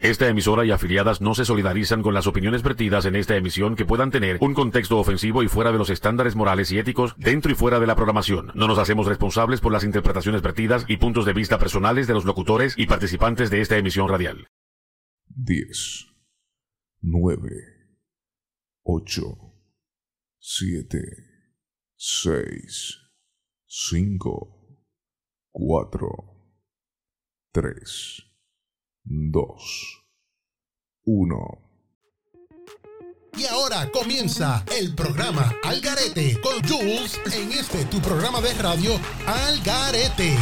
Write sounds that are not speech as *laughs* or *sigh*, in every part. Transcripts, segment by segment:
Esta emisora y afiliadas no se solidarizan con las opiniones vertidas en esta emisión que puedan tener un contexto ofensivo y fuera de los estándares morales y éticos dentro y fuera de la programación. No nos hacemos responsables por las interpretaciones vertidas y puntos de vista personales de los locutores y participantes de esta emisión radial. 10, 9, 8, 7, 6, 5, 4, 3, 2, 1. Y ahora comienza el programa Algarete con Jules en este tu programa de radio Algarete.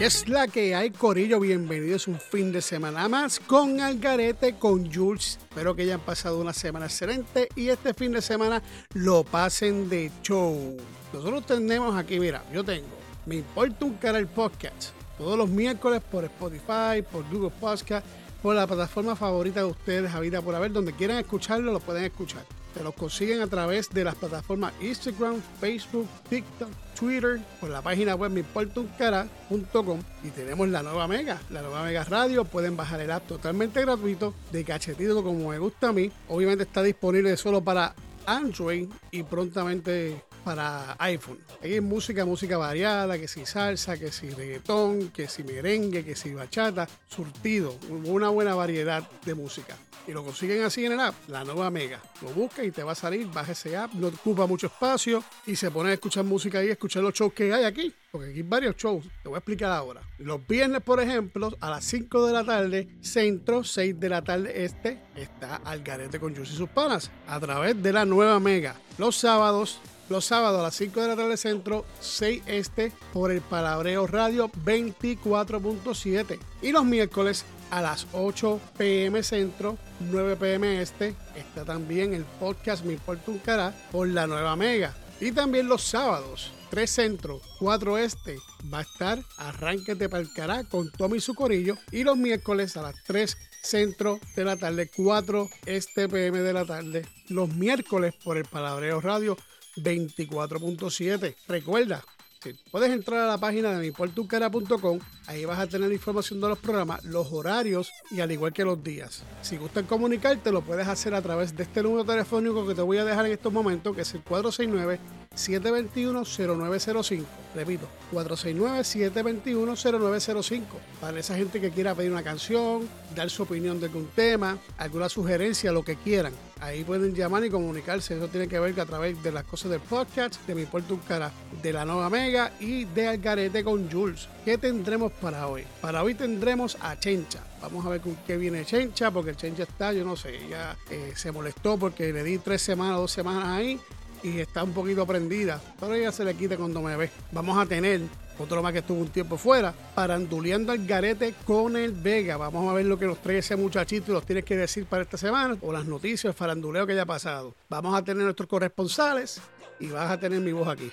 Es la que hay, Corillo. Bienvenidos un fin de semana más con Algarete, con Jules. Espero que hayan pasado una semana excelente y este fin de semana lo pasen de show. Nosotros tenemos aquí, mira, yo tengo, me importa un cara el podcast. Todos los miércoles por Spotify, por Google Podcast, por la plataforma favorita de ustedes, a vida por haber, donde quieran escucharlo, lo pueden escuchar. Se los consiguen a través de las plataformas Instagram, Facebook, TikTok, Twitter, por la página web meimportuncara.com y tenemos la nueva Mega, la nueva Mega Radio. Pueden bajar el app totalmente gratuito de cachetito como me gusta a mí. Obviamente está disponible solo para Android y prontamente para iPhone. Hay música, música variada, que si salsa, que si reggaetón, que si merengue, que si bachata, surtido, una buena variedad de música. Y lo consiguen así en el app, la nueva Mega. Lo busca y te va a salir, baja ese app, no ocupa mucho espacio y se pone a escuchar música y escuchar los shows que hay aquí. Porque aquí hay varios shows, te voy a explicar ahora. Los viernes, por ejemplo, a las 5 de la tarde, centro, 6 de la tarde este, está Algarete con Jus y sus panas, a través de la nueva Mega. Los sábados, los sábados a las 5 de la tarde centro, 6 este, por el Palabreo Radio 24.7. Y los miércoles a las 8 pm centro, 9 pm este, está también el podcast Mi Importa por la nueva Mega. Y también los sábados, 3 centro, 4 este, va a estar Arránquete para el Cará con Tommy y su corillo. Y los miércoles a las 3 centro de la tarde, 4 este pm de la tarde, los miércoles por el Palabreo Radio 24.7. Recuerda, si puedes entrar a la página de miportucara.com, ahí vas a tener información de los programas, los horarios y al igual que los días. Si gustan comunicarte, lo puedes hacer a través de este número telefónico que te voy a dejar en estos momentos, que es el 469-721-0905. Repito, 469-721-0905. Para esa gente que quiera pedir una canción, dar su opinión de algún tema, alguna sugerencia, lo que quieran. Ahí pueden llamar y comunicarse. Eso tiene que ver que a través de las cosas del podcast, de Mi Puerto Un Cara, de la Nueva Mega y de Algarete con Jules. ¿Qué tendremos para hoy? Para hoy tendremos a Chencha. Vamos a ver con qué viene Chencha, porque Chencha está, yo no sé, ella eh, se molestó porque le di tres semanas, dos semanas ahí y está un poquito prendida, pero ella se le quita cuando me ve. Vamos a tener otro más que estuvo un tiempo fuera, paranduleando al garete con el Vega. Vamos a ver lo que nos trae ese muchachito y los tienes que decir para esta semana, o las noticias, el faranduleo que haya pasado. Vamos a tener nuestros corresponsales y vas a tener mi voz aquí.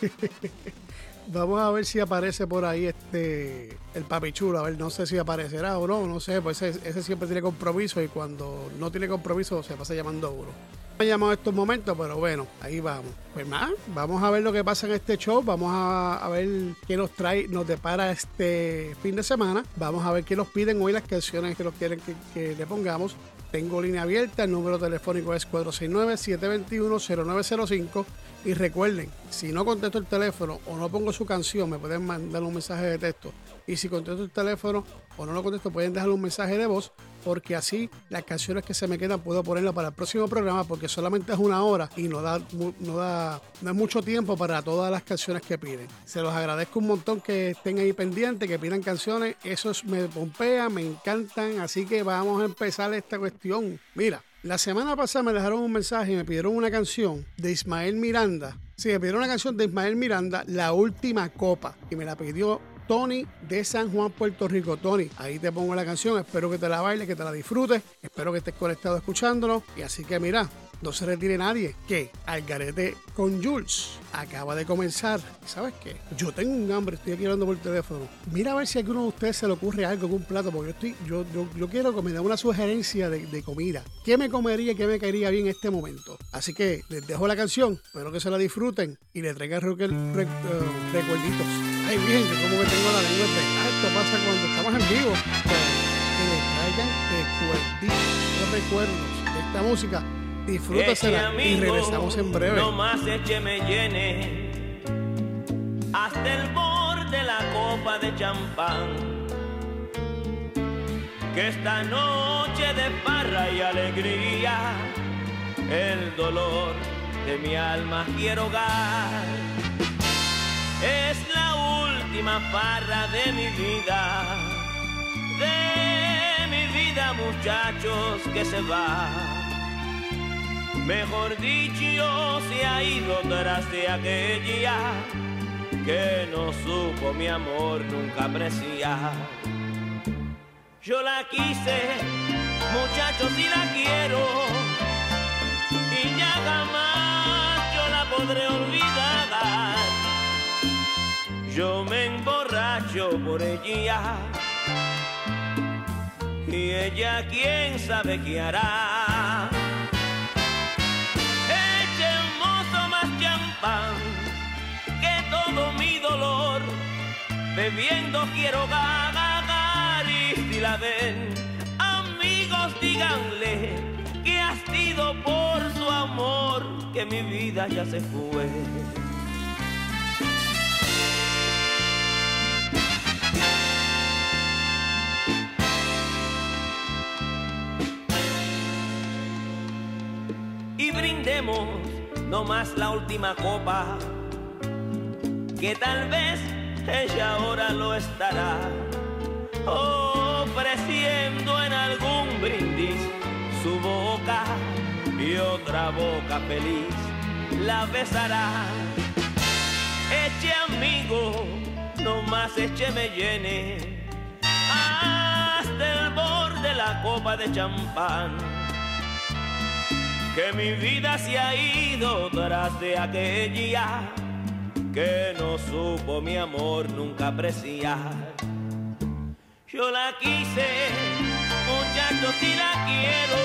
*laughs* Vamos a ver si aparece por ahí este el papichulo, a ver, no sé si aparecerá o no, no sé, pues ese, siempre tiene compromiso y cuando no tiene compromiso se pasa llamando a uno me llamado estos momentos, pero bueno, ahí vamos. Pues más, vamos a ver lo que pasa en este show, vamos a, ver qué nos trae, nos depara este fin de semana, vamos a ver qué nos piden hoy las canciones que nos quieren que le pongamos. Tengo línea abierta, el número telefónico es 469-721-0905 y recuerden, si no contesto el teléfono o no pongo su canción, me pueden mandar un mensaje de texto. Y si contesto el teléfono o no lo contesto, pueden dejar un mensaje de voz, porque así las canciones que se me quedan puedo ponerlas para el próximo programa, porque solamente es una hora y no da, no da, no es mucho tiempo para todas las canciones que piden. Se los agradezco un montón que estén ahí pendientes, que pidan canciones. Eso es, me pompea, me encantan. Así que vamos a empezar esta cuestión. Mira, la semana pasada me dejaron un mensaje y me pidieron una canción de Ismael Miranda. Sí, me pidieron una canción de Ismael Miranda, La Última Copa, y me la pidió Tony de San Juan, Puerto Rico. Tony, ahí te pongo la canción. Espero que te la bailes, que te la disfrutes. Espero que estés conectado escuchándonos. Y así que mira, no se retire nadie. Que Algarete con Jules acaba de comenzar. ¿Sabes qué? Yo tengo un hambre, estoy aquí hablando por teléfono. Mira a ver si a alguno de ustedes se le ocurre algo con un plato, porque yo estoy, yo, yo, yo quiero que me dé una sugerencia de, de comida. ¿Qué me comería, qué me caería bien en este momento? Así que les dejo la canción, espero que se la disfruten y le traigan re- re- eh, recuerditos. Ay, bien, yo como que tengo la lengua pegada. Esto pasa cuando estamos en vivo. Que le traigan recuerditos, recuerdos de esta música. Disfrútasela y regresamos en breve. No más me llene hasta el borde la copa de champán. Que esta noche de farra y alegría, el dolor de mi alma quiero hogar. Es la última farra de mi vida, de mi vida muchachos que se va. Mejor dicho, se ha ido tras de aquella que no supo mi amor nunca apreciar. Yo la quise, muchachos, y la quiero, y ya jamás yo la podré olvidar. Yo me emborracho por ella, y ella quién sabe qué hará. Que todo mi dolor. Bebiendo quiero ganar y si la ven, amigos díganle que ha sido por su amor que mi vida ya se fue. y brindemos no más la última copa, que tal vez ella ahora lo estará ofreciendo en algún brindis su boca y otra boca feliz la besará. Eche amigo, no más eche me llene hasta el borde la copa de champán que mi vida se ha ido tras de aquella que no supo mi amor nunca apreciar. Yo la quise, muchachos, y la quiero,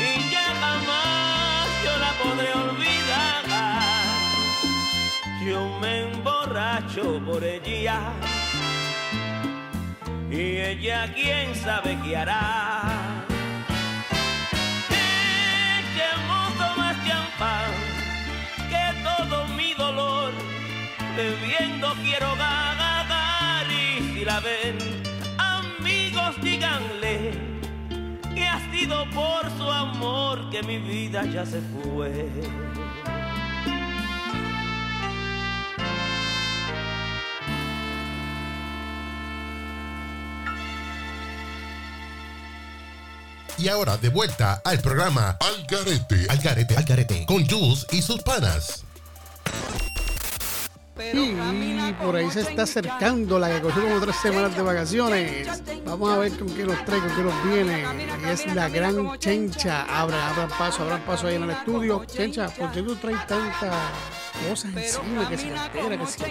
y ya jamás yo la podré olvidar. Yo me emborracho por ella, y ella quién sabe qué hará. Bebiendo quiero ganar y si la ven amigos díganle que ha sido por su amor que mi vida ya se fue. Y ahora de vuelta al programa Al garete. Al Garete, Al Garete, con Jules y sus panas. Y por ahí se está acercando la que cogió como tres semanas de vacaciones. Vamos a ver con qué nos trae, con qué nos viene. Y es la gran Chencha. Abra, abran paso, abran paso ahí en el estudio. Chencha, ¿por qué tú traes tantas cosas encima? Que se entera, que si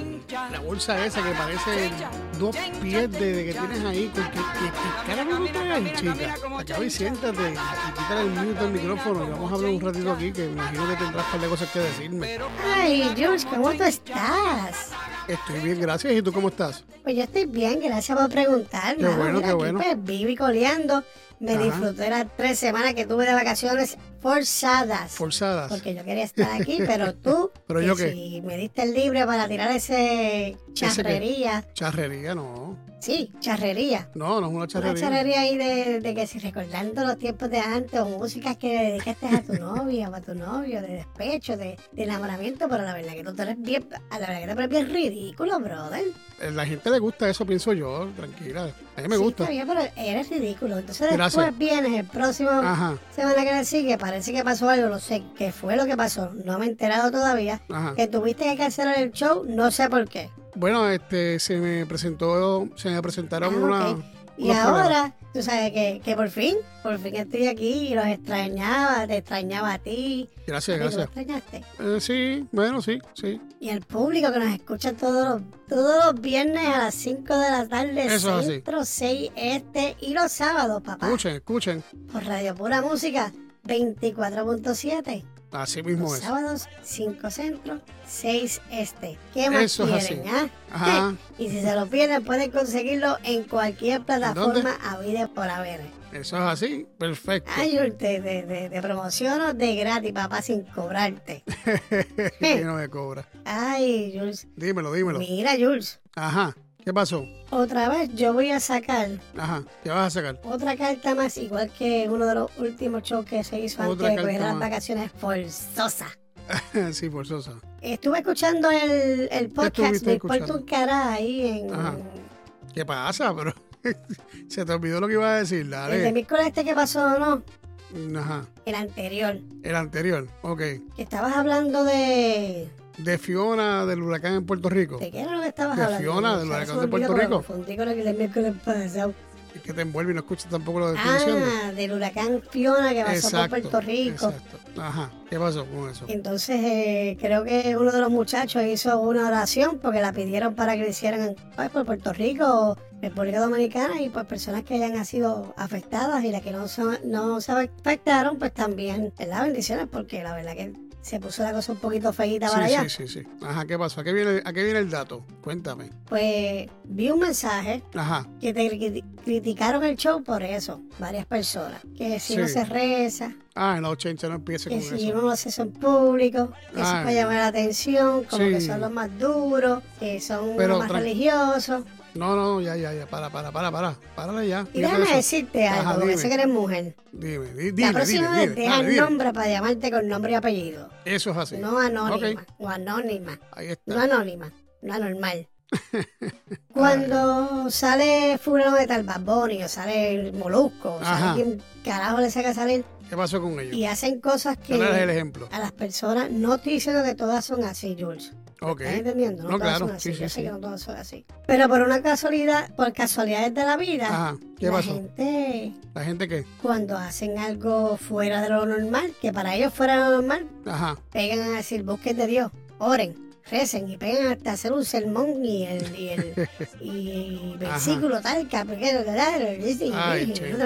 la bolsa esa que parece dos pies de, de que tienes ahí. ¿Con qué, qué cara tú traes ahí, chica? Acaba y siéntate y quítale el mute del micrófono y vamos a hablar un ratito aquí que imagino que tendrás par de cosas que decirme. Ay, Jules, ¿cómo tú estás? Estoy bien, gracias. ¿Y tú cómo estás? Pues yo estoy bien, gracias por preguntar. Qué bueno, Mira, qué aquí, bueno. Pues vivo y coleando. Me Ajá. disfruté las tres semanas que tuve de vacaciones forzadas. Forzadas. porque yo quería estar aquí, pero *laughs* tú, ¿Pero yo qué? si me diste el libre para tirar ese charrería, Charrería, no. sí, charrería. No, no es una Una charrería. charrería ahí de, de que si recordando los tiempos de antes o músicas que le dedicaste a tu *laughs* novia o a tu novio, de despecho, de, de enamoramiento, pero la verdad que tú eres bien, a la verdad que tú eres bien ridículo, brother. Eh, La gente le gusta eso, pienso yo. Tranquila. A mí me Sí, gusta. está bien, pero eres ridículo. Entonces Gracias. Después vienes el próximo Ajá, semana que le sigue, parece que pasó algo, no sé qué fue lo que pasó, no me he enterado todavía. ajá. Que tuviste que cancelar el show, no sé por qué. Bueno, este, se me presentó, se me presentaron Ah, una. Y ahora, tú sabes que, que por fin, por fin estoy aquí y los extrañaba, te extrañaba a ti. Gracias, ¿A ti tú gracias. extrañaste? Eh, sí, bueno, sí, sí. Y el público que nos escucha todos los, todos los viernes a las 5 de la tarde, Eso centro, 6 este y los sábados, papá. Escuchen, escuchen. Por Radio Pura Música 24.7. Así mismo Los es. sábados 5 centro, 6 este. ¿Qué más Eso es quieren, así. ah? Ajá. Y si se lo pierden, pueden conseguirlo en cualquier plataforma habida por haber. Eso es así. Perfecto. Ay, Jules, te, te, te- te promociono de gratis, papá, sin cobrarte. *laughs* que no me cobra. Ay, Jules. Dímelo, dímelo. Mira, Jules. Ajá. ¿Qué pasó? Otra vez yo voy a sacar Ajá. ¿Qué vas a sacar? otra carta más, igual que uno de los últimos shows que se hizo Otra antes de coger las más. vacaciones forzosa. *laughs* sí, forzosa. Estuve escuchando el, el podcast de escuchando? un ahí en Ajá. ¿Qué pasa? Pero *laughs* se te olvidó lo que iba a decir. el de Dale. miércoles este que pasó, ¿no? Ajá. El anterior. El anterior. Ok. Que estabas hablando de. De Fiona del huracán en Puerto Rico. ¿De qué era lo que estabas De hablando? Fiona, del huracán de Puerto Rico. confundí con lo que el miércoles pasado. Es que te envuelve y no escuchas tampoco lo que estoy diciendo. Ah, del huracán Fiona que pasó por Puerto Rico. Exacto. Ajá. ¿Qué pasó con eso? Entonces, eh, creo que uno de los muchachos hizo una oración porque la pidieron para que lo hicieran pues, por Puerto Rico, República Dominicana y por personas que hayan sido afectadas y las que no, son, no se afectaron, pues también, ¿verdad? Bendiciones porque la verdad que se puso la cosa un poquito para Sí, allá. sí, sí, sí. Ajá, ¿qué pasó? ¿A qué viene, a qué viene el dato? Cuéntame. Pues vi un mensaje Ajá. que te cri- criticaron el show por eso, varias personas. Que si no se reza, Ah, en la 80 no empiece con que si eso. uno lo hace eso en público, que eso es Ay. para llamar la atención, como que son los más duros, que son Pero los más religiosos. No, no, ya, ya, ya. Para, para, para, para. Párale ya. Y déjame eso. decirte algo, Ajá, porque dime. sé que eres mujer. Dime, di- la próxima vez deja el nombre para llamarte con nombre y apellido. Eso es así. No anónima, Ok. o anónima. Ahí No está. anónima, no anormal. *laughs* Cuando sale fulano de tal Bad Bunny, o sale el Molusco, o Ajá. sale quien carajo le saca salir ¿Qué pasó con ellos? y hacen cosas que ¿Cuál es el ejemplo? a las personas, no estoy diciendo que todas son así, Jules. Ok. ¿Estás entendiendo? No, No, todas claro, son así. sí, Yo sí, sé sí. que no todas son así. Pero por una casualidad, por casualidades de la vida, Ajá. ¿Qué la pasó? gente ¿La gente qué? cuando hacen algo fuera de lo normal, que para ellos fuera de lo normal, Ajá. pegan a decir, busquen de Dios, oren, recen y pegan hasta hacer un sermón y el, y el *laughs* y versículo tal, capítulo Ay, chencha.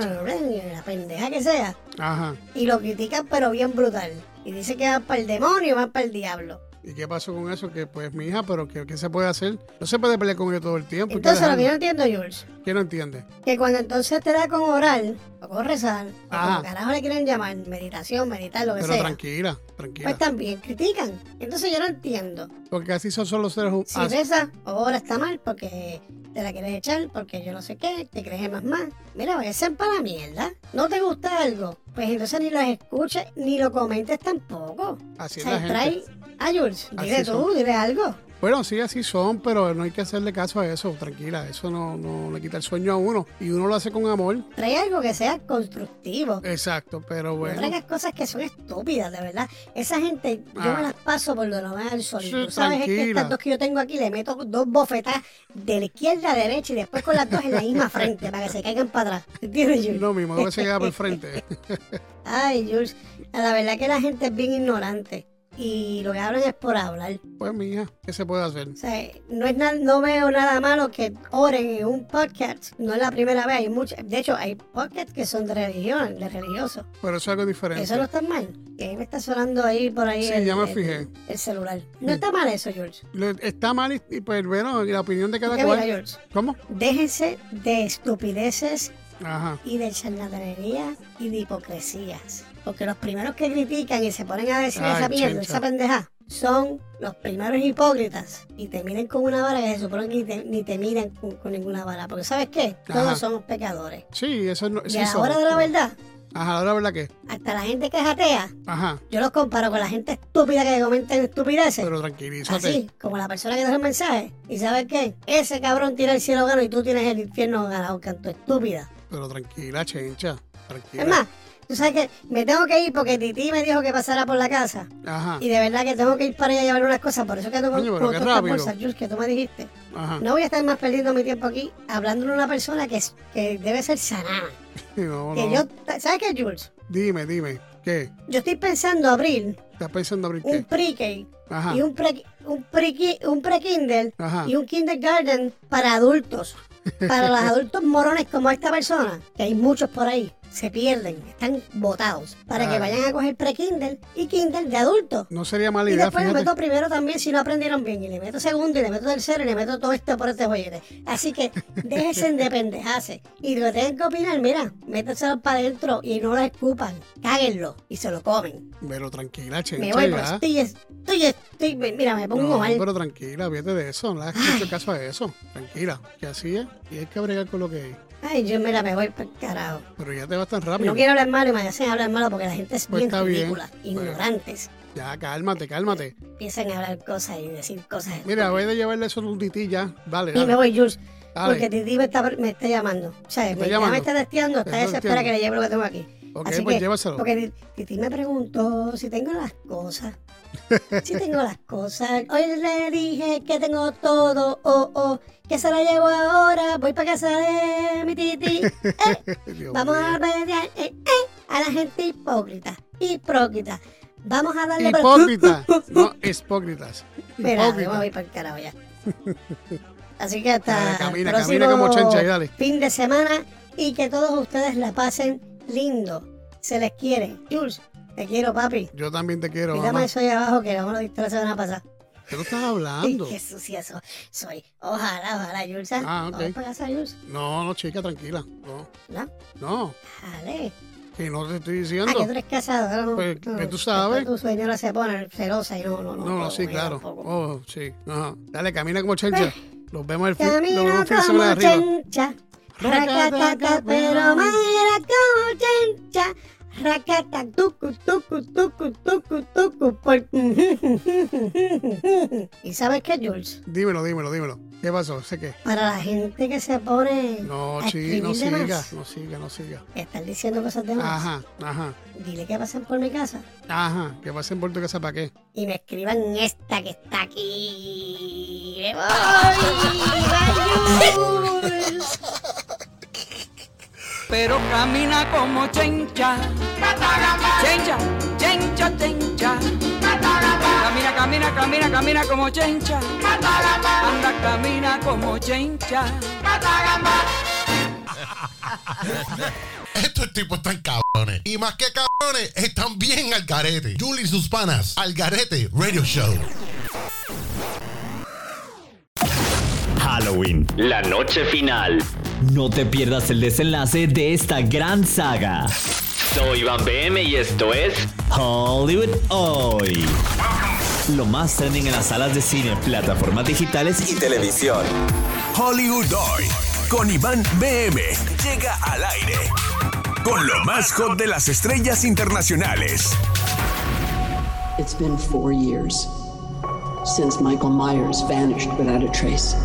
la pendeja que sea. Ajá. Y lo critican pero bien brutal. Y dice que va para el demonio, va para el diablo. ¿Y qué pasó con eso? Que pues, mi hija, pero ¿qué, qué se puede hacer? No se puede pelear con ellos todo el tiempo. Entonces lo que yo entiendo, Jules, ¿Quién no entiende? que cuando entonces te da con orar, o con rezar, o Ajá. como carajo le quieren llamar, meditación, meditar, lo que Pero sea, tranquila, tranquila. pues también critican. Entonces yo no entiendo. Porque así son solo los seres humanos. Si rezas o oras está mal porque te la quieres echar, porque yo no sé qué, te crees más más. Mira, ser para la mierda. ¿No te gusta algo? Pues entonces ni lo escuches ni lo comentes tampoco. Así o es la sea, trae gente. a Jules, dile Así tú, son. dile algo. Bueno, sí, así son, pero no hay que hacerle caso a eso, tranquila. Eso no, no le quita el sueño a uno. Y uno lo hace con amor. Trae algo que sea constructivo. Exacto, pero No bueno. traigas cosas que son estúpidas, de verdad. Esa gente, yo Ah. me las paso por donde no me da el sol. Sí, tú sabes es que estas dos que yo tengo aquí le meto dos bofetas de la izquierda a derecha y después con las dos en la misma frente para que se caigan para atrás. ¿Entiendes, Jules? No, mi mamá se queda por el *laughs* frente. Ay, Jules, la verdad que la gente es bien ignorante y lo que hablan es por hablar. Pues, mi hija, ¿qué se puede hacer? O sea, no, es no veo nada malo que oren en un podcast. No es la primera vez. Hay de hecho, hay podcasts que son de religión, de religiosos. Pero eso es algo diferente. Eso no está mal. Que ahí me está sonando ahí por ahí Sí, el, ya me el- fijé. el celular. No está mal eso, George. Está mal y, pues bueno, la opinión de cada cual. mira, George, ¿Cómo? déjense de estupideces Ajá. y de charlatanería y de hipocresías. Porque los primeros que critican y se ponen a decir Ay, esa mierda, esa pendeja, son los primeros hipócritas y te miden con una vara que se supone que ni te, ni te miden con, con ninguna vara. Porque ¿sabes qué? Todos Ajá. somos pecadores. Sí, eso no. y sí a la son. hora de la verdad, Ajá, la verdad que. hasta la gente que es atea, Ajá. yo los comparo con la gente estúpida que comenta estupideces. Pero tranquilízate. Así, como la persona que deja el mensaje. ¿Y sabes qué? Ese cabrón tiene el cielo ganado y tú tienes el infierno ganado, canto estúpida. Pero tranquila, chencha. Tranquila. Es más, Tú sabes que me tengo que ir porque Titi me dijo que pasara por la casa. Ajá. Y de verdad que tengo que ir para allá a llevar unas cosas. Por eso que tengo Coño, pero qué que tú me dijiste. Ajá. No voy a estar más perdiendo mi tiempo aquí hablándole a una persona que, es, que debe ser sanada. *laughs* No, Que no. yo, ¿sabes qué, Jules? Dime, dime. ¿Qué? Yo estoy pensando abrir ¿Estás pensando abrir un pre-K Ajá. y un pre un pre un pre-Kindle Ajá. y un kindergarten para adultos. *laughs* Para los adultos morones como esta persona, que hay muchos por ahí, se pierden, están botados. Para que Ay. vayan a coger pre-Kindle y Kindle de adultos. No sería mala Y idea, después le fíjate. meto primero también si no aprendieron bien. Y le meto segundo, y le meto tercero, y le meto todo esto por este joyete. Así que déjense de pendejarse. Y lo que tengan que opinar, mira, méteselo para adentro y no lo escupan. Cáguenlo y se lo comen. Pero tranquila, Me chencha, voy, pero estoy, estoy, estoy, mira, me pongo No, mal. pero tranquila, fíjate de eso. No le hagas mucho caso a eso. Tranquila. Que así es. Y hay que bregar con lo que hay. Ay, yo mira, me voy para carajo. Pero ya te vas tan rápido. No quiero hablar malo y me hacen hablar malo porque la gente es Pues bien ridícula, ignorantes. Ya, cálmate, cálmate. Empiezan a hablar cosas y decir cosas. Mira, voy a llevarle eso a tu tití ya. Dale, Y me voy, Jules. Dale. Porque Titi me está, me está llamando. O sea, me, ya llamando? me está testeando, está desesperada que le lleve lo que tengo aquí. Ok, Así pues que, llévaselo. Porque Titi me preguntó si tengo las cosas. si tengo las cosas. Hoy le dije que tengo todo, oh, oh, que se la llevo ahora. Voy para casa de mi Titi. *laughs* Eh, vamos mío. a pelear eh, eh, a la gente hipócrita. Hipócrita. Vamos a darle por- Hipócrita. *laughs* No, hipócritas. Mira, Hipócrita. voy para el carajo ya. Así que hasta Dale, camina, el camina próximo como chencha y dale. fin de semana y que todos ustedes la pasen lindo. Se les quiere. Jules, te quiero, papi. Yo también te quiero, Mírame mamá. eso ahí abajo que vamos a dictar la semana pasada. ¿Qué tú estás hablando? qué sucia so- soy. Ojalá, ojalá, Jules. ¿ah? Ah, ok. Vamos para casa, Jules. No, no, chica, tranquila. No, ¿No? no. Dale. Que no te estoy Ah, diciendo. que tú eres casado. ¿no? Pues, No, que tú sabes. después Tu señora se pone celosa y no, no, no. No, no, sí, claro. tampoco. Oh, sí. Ajá. Dale, camina como chencha. Nos vemos el fin, vemos Camino el fin de semana de como arriba. chencha, racataca, pero más era como chencha. Racata, tucu, tucu, tucu, tucu, tucu, por... *laughs* ¿Y sabes qué, Jules? Dímelo, dímelo, dímelo. ¿Qué pasó? ¿Sé qué? Para la gente que se pone No, a chi, no siga, más, no siga, no siga. están diciendo cosas de más, Ajá, ajá, dile que pasen por mi casa ajá. Que pasen por tu casa para qué. y me escriban esta que está aquí. ¡Me voy! ¡Bye, Jules! Pero camina como chencha. Chencha, chencha, chencha. Camina, camina, camina, camina como chencha. Anda, camina como chencha. Estos tipos están cabrones. Y más que cabrones, están bien al garete. Julie y sus panas. Al garete Radio Show. Halloween. La noche final. No te pierdas el desenlace de esta gran saga. Soy Iván BM y esto es Hollywood Hoy. Lo más trending en las salas de cine, plataformas digitales y televisión. Hollywood Hoy con Iván BM llega al aire con lo más hot de las estrellas internacionales. It's been four years since Michael Myers vanished without a trace.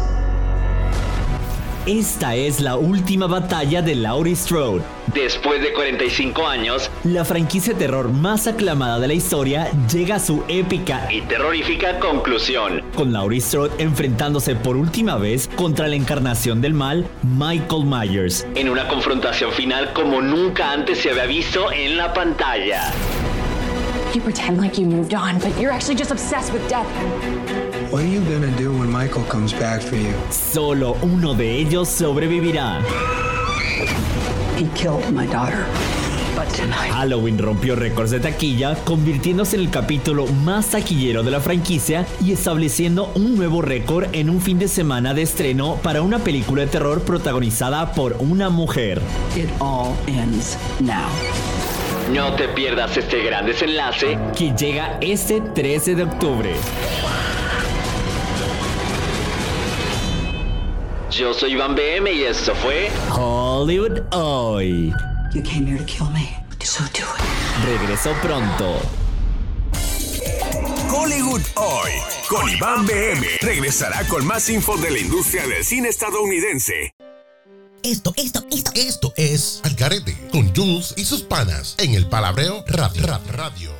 Esta es la última batalla de Laurie Strode. Después de 45 años La franquicia de terror más aclamada de la historia llega a su épica y terrorífica conclusión. con Laurie Strode enfrentándose por última vez contra la encarnación del mal, Michael Myers. En una confrontación final como nunca antes se había visto en la pantalla. You pretend like you moved on, but you're actually just obsessed with death. What are you gonna do when Michael comes back for you? Solo uno de ellos sobrevivirá. He killed my daughter. Halloween rompió récords de taquilla, convirtiéndose en el capítulo más taquillero de la franquicia y estableciendo un nuevo récord en un fin de semana de estreno para una película de terror protagonizada por una mujer. it all ends now. No te pierdas este gran desenlace que llega este 13 de octubre. Yo soy Iván BM y esto fue Hollywood Hoy. You came here to kill me, so do it. Regreso pronto. Hollywood Hoy con Iván BM regresará con más info de la industria del cine estadounidense. Esto, esto, esto, esto es Algarete con Jules y sus panas en el Palabreo Radio. Rap Radio.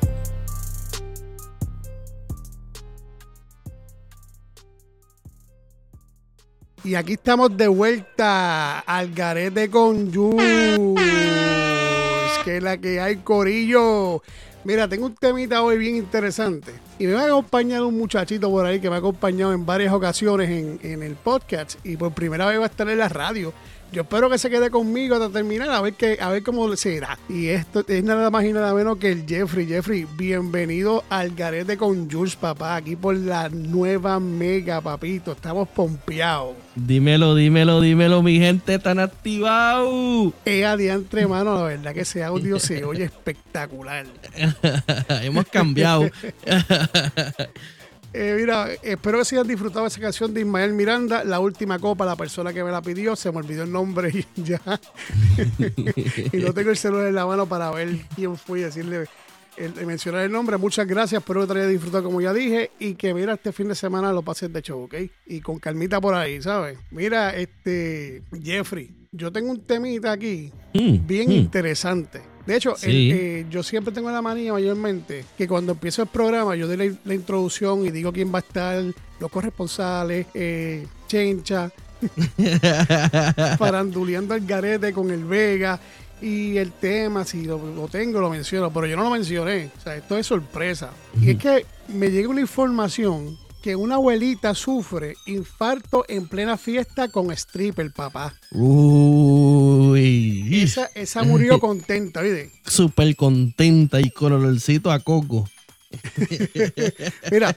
Y aquí estamos de vuelta al garete con Jules, que es la que hay corillo. Mira, tengo un temita hoy bien interesante. Y me va a acompañar un muchachito por ahí que me ha acompañado en varias ocasiones en, en el podcast. Y por primera vez va a estar en la radio. Yo espero que se quede conmigo hasta terminar a ver que, a ver cómo será. Y esto es nada más y nada menos que el Jeffrey. Jeffrey, bienvenido al Garete con Jules, papá. Aquí por la nueva mega, papito. Estamos pompeados. Dímelo, dímelo, dímelo, mi gente tan activado. Es adiante, mano, la verdad que ese audio se oye espectacular. *laughs* Hemos cambiado. *laughs* Eh, mira, espero que se hayan disfrutado esa canción de Ismael Miranda, La Última Copa, la persona que me la pidió, se me olvidó el nombre y *laughs* ya. *laughs* y no tengo el celular en la mano para ver quién fue y decirle, el- mencionar el nombre. Muchas gracias, espero que te haya disfrutado como ya dije y que mira, este fin de semana lo pases de show, ¿ok? Y con calmita por ahí, ¿sabes? Mira, este, Jeffrey, yo tengo un temita aquí Mm, bien mm. interesante. De hecho, el- eh, yo siempre tengo la manía mayormente que cuando empiezo el programa yo doy la, la introducción y digo quién va a estar, los corresponsales, eh, Chencha, *laughs* faranduleando el garete con el Vega y el tema, si lo, lo tengo, lo menciono, pero yo no lo mencioné. O sea, esto es sorpresa. Y es que me llega una información que una abuelita sufre infarto en plena fiesta con stripper, papá. Uy. Esa, esa murió *laughs* contenta, ¿viste? Súper contenta y con olorcito a coco. Mira,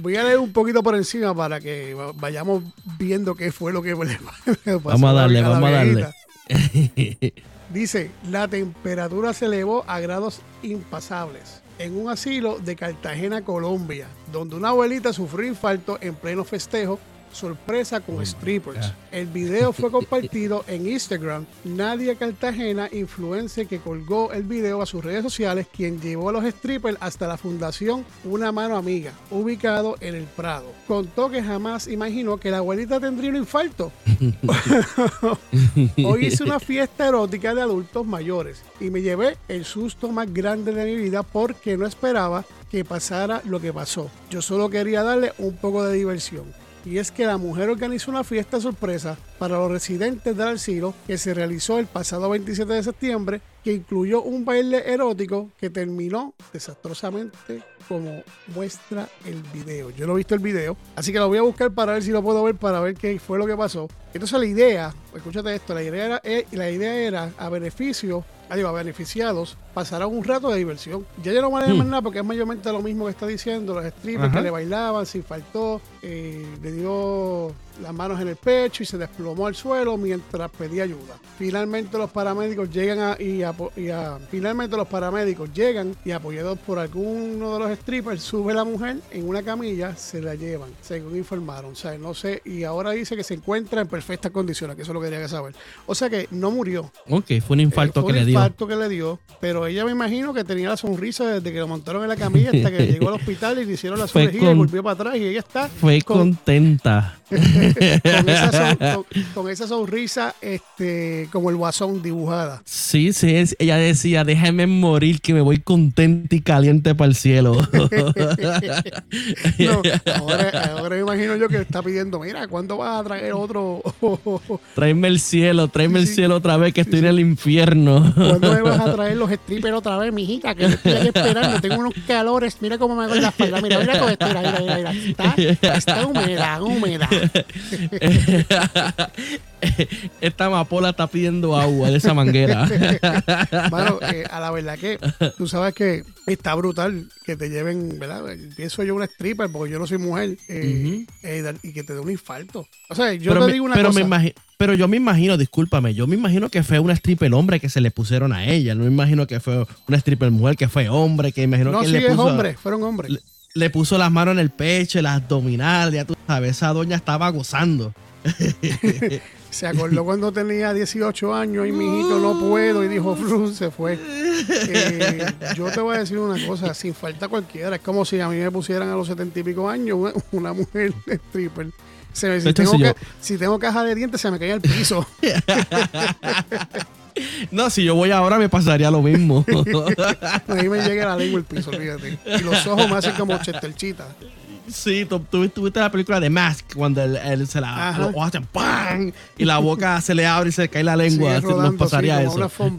voy a leer un poquito por encima para que va- vayamos viendo qué fue lo que le *laughs* pasó Vamos a darle, vamos a darle. *laughs* Dice, la temperatura se elevó a grados impasables en un asilo de Cartagena, Colombia, donde una abuelita sufrió infarto en pleno festejo, sorpresa con strippers. El video fue *laughs* compartido en Instagram. Nadia Cartagena, influencer que colgó el video a sus redes sociales, quien llevó a los strippers hasta la fundación Una Mano Amiga, ubicado en el Prado. Contó que jamás imaginó que la abuelita tendría un infarto. *laughs* Hoy hice una fiesta erótica de adultos mayores y me llevé el susto más grande de mi vida porque no esperaba que pasara lo que pasó. Yo solo quería darle un poco de diversión. Y es que la mujer organizó una fiesta sorpresa para los residentes del asilo que se realizó el pasado 27 de septiembre, que incluyó un baile erótico que terminó desastrosamente como muestra el video. Yo no he visto el video, así que lo voy a buscar para ver si lo puedo ver, para ver qué fue lo que pasó. Entonces la idea, escúchate esto, la idea era, eh, a beneficio, digo, a beneficiados, pasarán un rato de diversión. Ya yo no voy a Hmm. más nada porque es mayormente lo mismo que está diciendo, los strippers Ajá. que le bailaban, se faltó, le dio las manos en el pecho y se desplomó al suelo mientras pedía ayuda. Finalmente los paramédicos llegan a, y, a- finalmente los paramédicos llegan y apoyados por alguno de los strippers sube la mujer en una camilla, se la llevan, según informaron. O sea, no sé, y ahora dice que se encuentra en perfectas condiciones, que eso es lo que quería saber. O sea que no murió. Ok, fue un infarto Eh, fue que un le dio. infarto que le dio, pero ella me imagino que tenía la sonrisa desde que lo montaron en la camilla hasta que llegó al *laughs* hospital y le hicieron la cirugía y volvió para atrás y ella está Fue con, contenta. *laughs* con esa, son- *laughs* con- con esa sonrisa este, como el guasón dibujada. Sí, sí, es- ella decía, déjame morir que me voy contenta y caliente para el cielo. *laughs* No, ahora, ahora me imagino yo que está pidiendo, mira, ¿cuándo vas a traer otro? *laughs* tráeme el cielo, tráeme el cielo otra vez que estoy en el infierno. ¿Cuándo me vas a traer los strippers otra vez, mijita? Que estoy aquí esperando, tengo unos calores, mira cómo me hago la espalda, mira, mira cómo estoy, mira, mira, mira, está, está húmeda, húmeda. *laughs* Esta amapola está pidiendo agua de esa manguera. *laughs* Bueno, eh, a la verdad que tú sabes que está brutal que te lleven, ¿verdad? Pienso yo una stripper porque yo no soy mujer eh, eh, y que te dé un infarto. O sea, yo pero te digo una pero cosa. me pero yo me imagino, discúlpame, yo me imagino que fue una stripper hombre que se le pusieron a ella. No me imagino que fue una stripper mujer que fue hombre, que imagino no, que sí, le es puso, hombre, fueron hombres. Le, puso las manos en el pecho, las abdominales, ya tú sabes, esa doña estaba gozando. *laughs* Se acordó cuando tenía 18 años y mi hijito no puedo y dijo, "Fru", se fue. Eh, yo te voy a decir una cosa, sin falta cualquiera. Es como si a mí me pusieran a los setenta y pico años una, una mujer stripper. Se me- si, tengo ca- si tengo caja de dientes, se me cae al piso. *laughs* No, si yo voy ahora me pasaría lo mismo. *laughs* Ahí me llega la lengua al piso, fíjate. Y los ojos me hacen como chesterchita. Sí, tú, tú- tú viste la película de Mask cuando él, él se la Ajá. los ojos hacen ¡pam! y la boca se le abre y se le cae la lengua. Sigue Así nos rodando, pasaría sí, como eso.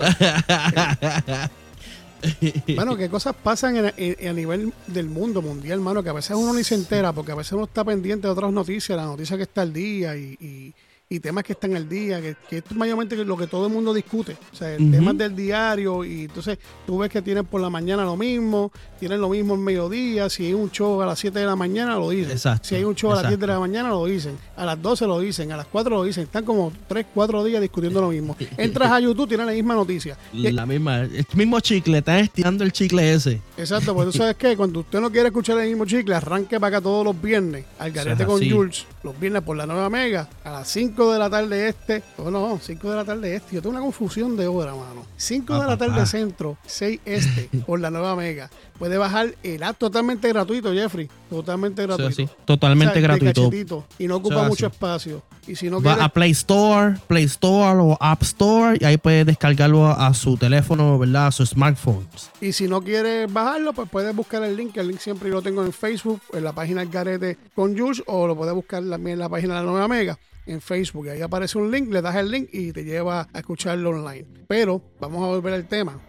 Bueno, *laughs* qué cosas pasan en- en- a nivel del mundo mundial, hermano, que a veces uno ni se entera, porque a veces uno está pendiente de otras noticias, la noticia que está al día y, y- y temas que están al día, que, que es mayormente lo que todo el mundo discute. O sea, Ujú. temas del diario, y entonces tú ves que tienen por la mañana lo mismo, tienen lo mismo en mediodía, si hay un show a las 7 de la mañana lo dicen, Exacto, si hay un show a las 10 exacto. de la mañana lo dicen, a las 12 lo dicen, a las 4 lo dicen, están como 3, 4 días discutiendo lo mismo. *laughs* Entras a YouTube, tienen la misma noticia. La misma, el mismo chicle, están estirando el chicle ese. Exacto, pues tú *laughs* sabes que cuando usted no quiere escuchar el mismo chicle, arranque para acá todos los viernes al garete con. Jules, los viernes por la nueva mega, a las 5 de la tarde este, o no, 5 de la tarde este, yo tengo una confusión de hora, mano. 5 Ah, de la tarde centro, 6 este, *laughs* por la nueva mega. Puede bajar el app totalmente gratuito, Jeffrey, totalmente gratuito. sí, totalmente O sea, de gratuito. y no ocupa mucho espacio. Y si no Va quiere, a Play Store, Play Store o App Store y ahí puede descargarlo a, a su teléfono, ¿verdad? A su smartphone. Y si no quieres bajarlo, pues puedes buscar el link. El link siempre lo tengo en Facebook, en la página Garete con Jules, o lo puedes buscar también en la página de la Nueva Mega, en Facebook. Ahí aparece un link, le das el link y te lleva a escucharlo online. Pero vamos a volver al tema.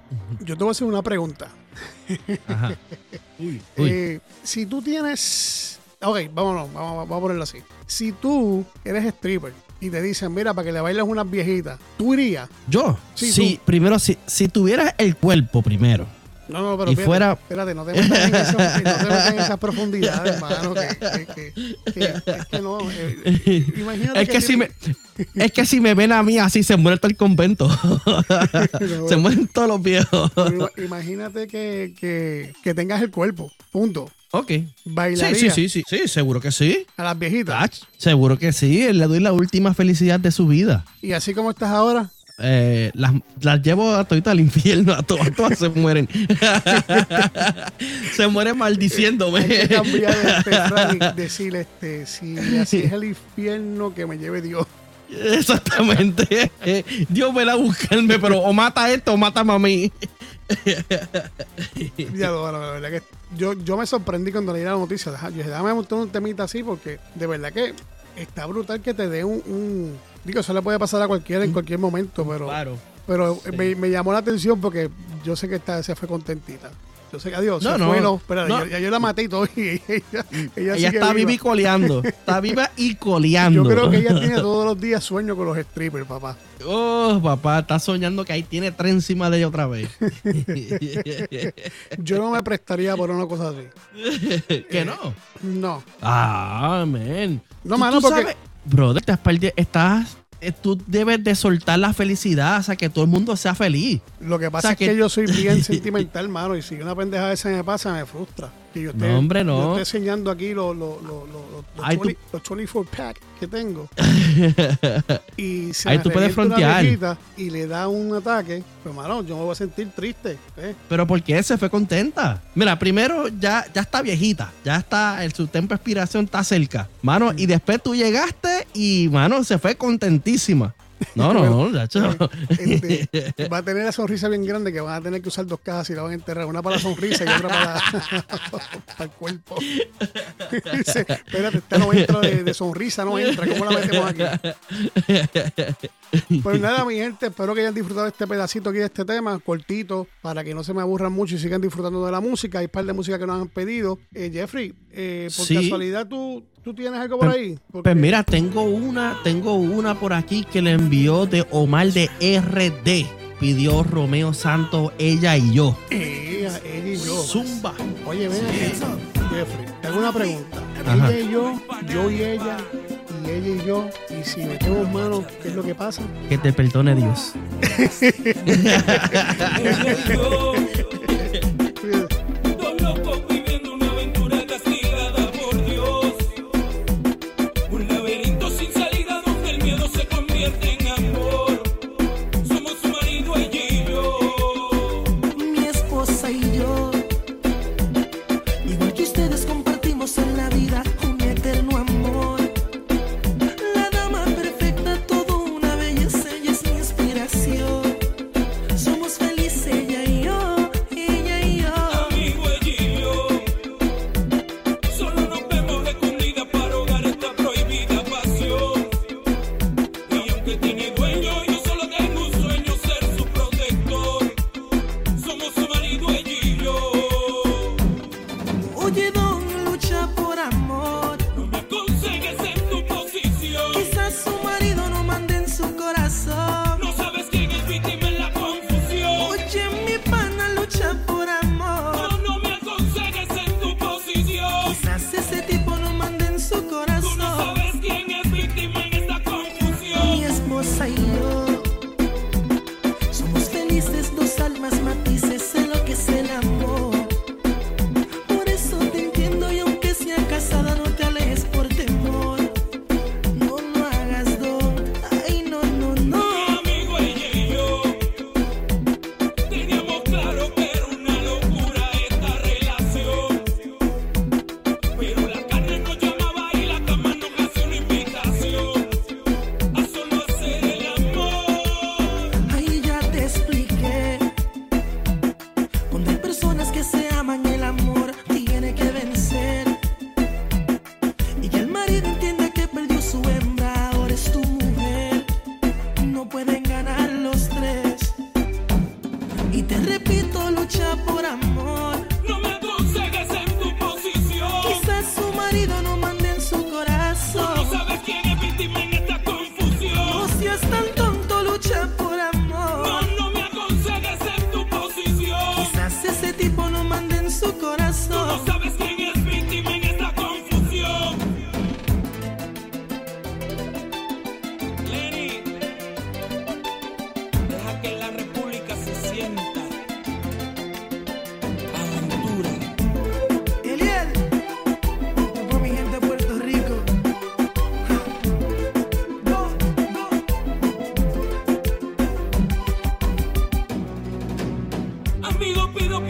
Yo te voy a hacer una pregunta. Ajá. *laughs* Uy, Eh, si tú tienes. Ok, vámonos, vamos, vamos a ponerlo así. Si tú eres stripper y te dicen, mira, para que le bailes unas viejitas, ¿tú irías? Yo, Sí, tú. primero, si, si tuvieras el cuerpo primero. No, no, pero Y espérate, fuera- espérate, no te metas en, eso- no te metas en esas *laughs* profundidades, hermano. Que, que, que- que- es que no. eh, *laughs* imagínate Es que, si tiene- me, es que si me ven a mí así, se muere todo el convento. *laughs* se mueren todos los viejos. Ima- Imagínate que, que, que tengas el cuerpo, punto. Ok. Sí, Bailaría sí, sí, sí, sí, seguro que sí. a las viejitas. Ach, Seguro que sí. Le doy la última felicidad de su vida. Y así como estás ahora, Eh, las, las llevo a todita al infierno, a todas, todas se mueren. se mueren maldiciéndome. hay que cambiar este y *laughs* este, si así es el infierno que me lleve Dios. Exactamente. Dios ven a buscarme, pero o mata esto o mátame a mí. Ya, lo- la verdad que yo, yo me sorprendí cuando leí la noticia. Yo dije, déjame montar un temita así porque de verdad que está brutal que te dé un, un- Digo, eso le puede pasar a cualquiera en cualquier momento, pero, Claro. pero me, me llamó la atención porque yo sé que esta se fue contentita. Yo sé que adiós. No, se no. fue, no, espérate, No. ya, ya yo la maté y todo. Y ella, ella, Ella sigue está viva y coleando. Está *laughs* viva y coleando. Yo creo que ella tiene todos los días sueño con los strippers, papá. Oh, papá, está soñando que ahí tiene tren encima de ella otra vez. *laughs* Yo no me prestaría por una cosa así. *laughs* ¿Que no? No. Ah, man. No, mano, porque- sabes- brother, estás, estás eh, tú debes de soltar la felicidad, o sea, que todo el mundo sea feliz. Lo que O pasa sea, es que, yo soy bien *laughs* sentimental, mano, y si una pendeja de esa me pasa, me frustra. Que yo esté, No, hombre, no. Yo estoy enseñando aquí los, los, los, los, los, Ay, tú- 20 los 24 pack que tengo. *laughs* y se Ahí me tú puedes frontear. y le da un ataque, pues, mano, yo me voy a sentir triste. ¿eh? Pero porque se fue contenta. Mira, primero ya, ya está viejita, ya está, el, su tiempo de expiración está cerca. Mano, y después tú llegaste y, mano, se fue contentísima. *laughs* No, no, no. Este, *laughs* va a tener la sonrisa bien grande que van a tener que usar dos cajas y la van a enterrar. Una para la sonrisa y otra para, *laughs* para el cuerpo. Dice, espérate, esta no entra de, de sonrisa, no entra. ¿Cómo la metemos aquí? Pues nada, mi gente, espero que hayan disfrutado este pedacito aquí de este tema, cortito, para que no se me aburran mucho y sigan disfrutando de la música. Hay un par de música que nos han pedido. Eh, Jeffrey, eh, por Sí. casualidad, ¿tú, ¿tú tienes algo por ahí? Porque- Pues mira, tengo una, tengo una por aquí que le envió de Omar de RD. Pidió Romeo Santos, ella y yo. Ella, ella y yo. Zumba. Oye, ven aquí, Jeffrey, te hago una pregunta. Ajá. Ella y yo, yo y ella, y ella y yo, y si metemos manos, ¿qué es lo que pasa? Que te perdone Dios. *laughs*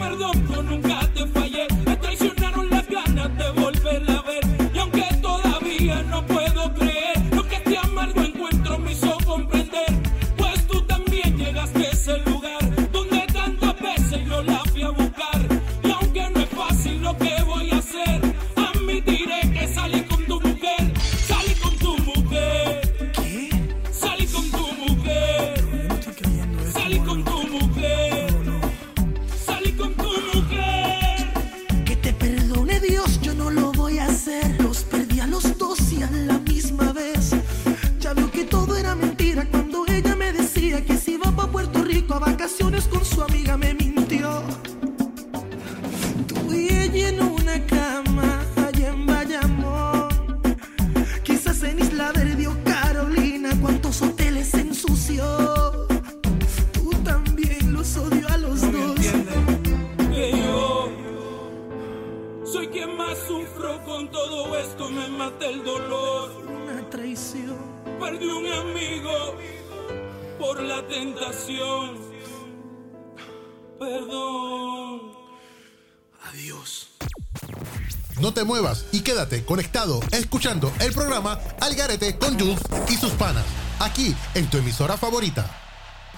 recuerdo, yo nunca te fallé. Quédate conectado escuchando el programa Algarete con Jules y sus panas. Aquí en tu emisora favorita.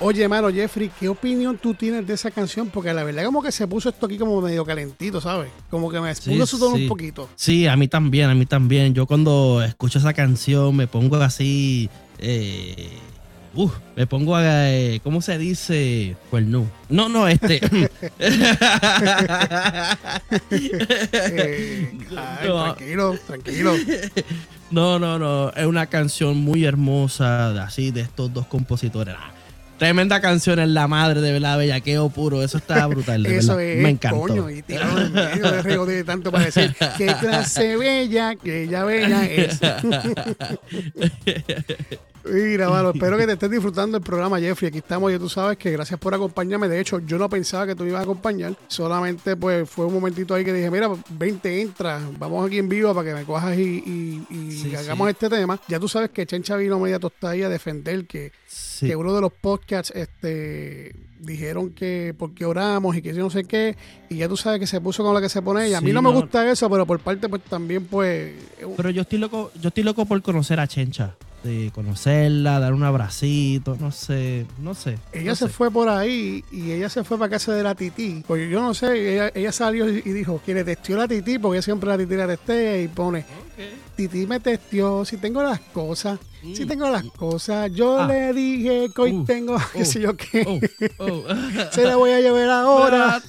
Oye, mano, Jeffrey, ¿qué opinión tú tienes de esa canción? Porque la verdad como que se puso esto aquí como medio calentito, ¿sabes? Como que me puso su tono un poquito. Sí, a mí también, a mí también. Yo cuando escucho esa canción me pongo así. Eh, uh, me pongo a. eh, ¿Cómo se dice? Pues no. No, no, este. *laughs* *laughs* Eh, ay, tranquilo, tranquilo. No, no, no. Es una canción muy hermosa, de- así, de estos dos compositores. Ah, Tremenda canción, es la madre, de verdad, bellaqueo puro. Eso está brutal, de Eso verdad. es, Me encantó. coño, y medio de riego de tanto para decir que clase bella, que ella bella es. *laughs* Mira, mano, *laughs* espero que te estés disfrutando el programa, Jeffrey. Aquí estamos, y tú sabes que gracias por acompañarme. De hecho, yo no pensaba que tú me ibas a acompañar. Solamente, pues, fue un momentito ahí que dije, mira, 20 entra, vamos aquí en vivo para que me cojas y, y- y Sí, hagamos sí. este tema. Ya tú sabes que Chencha vino media tostada ahí a defender que, Sí. que uno de los podcasts este, dijeron que porque oramos y que yo no sé qué, y ya tú sabes que se puso con la que se pone ella. A mí Sí, no me no. gusta eso, pero por parte, pues también, pues. Pero yo estoy loco, yo estoy loco por conocer a Chencha. De conocerla, dar un abracito, no sé, no sé. Ella no se sé. fue por ahí y ella se fue para casa de la tití. Pues yo no sé, ella, ella salió y dijo que le testió la tití, porque siempre la tití la testea y pone, tití me testió, si tengo las cosas, si tengo las cosas, yo Ah. le dije que hoy Uh, tengo, *laughs* qué uh, sé yo qué, oh. *laughs* se la voy a llevar ahora.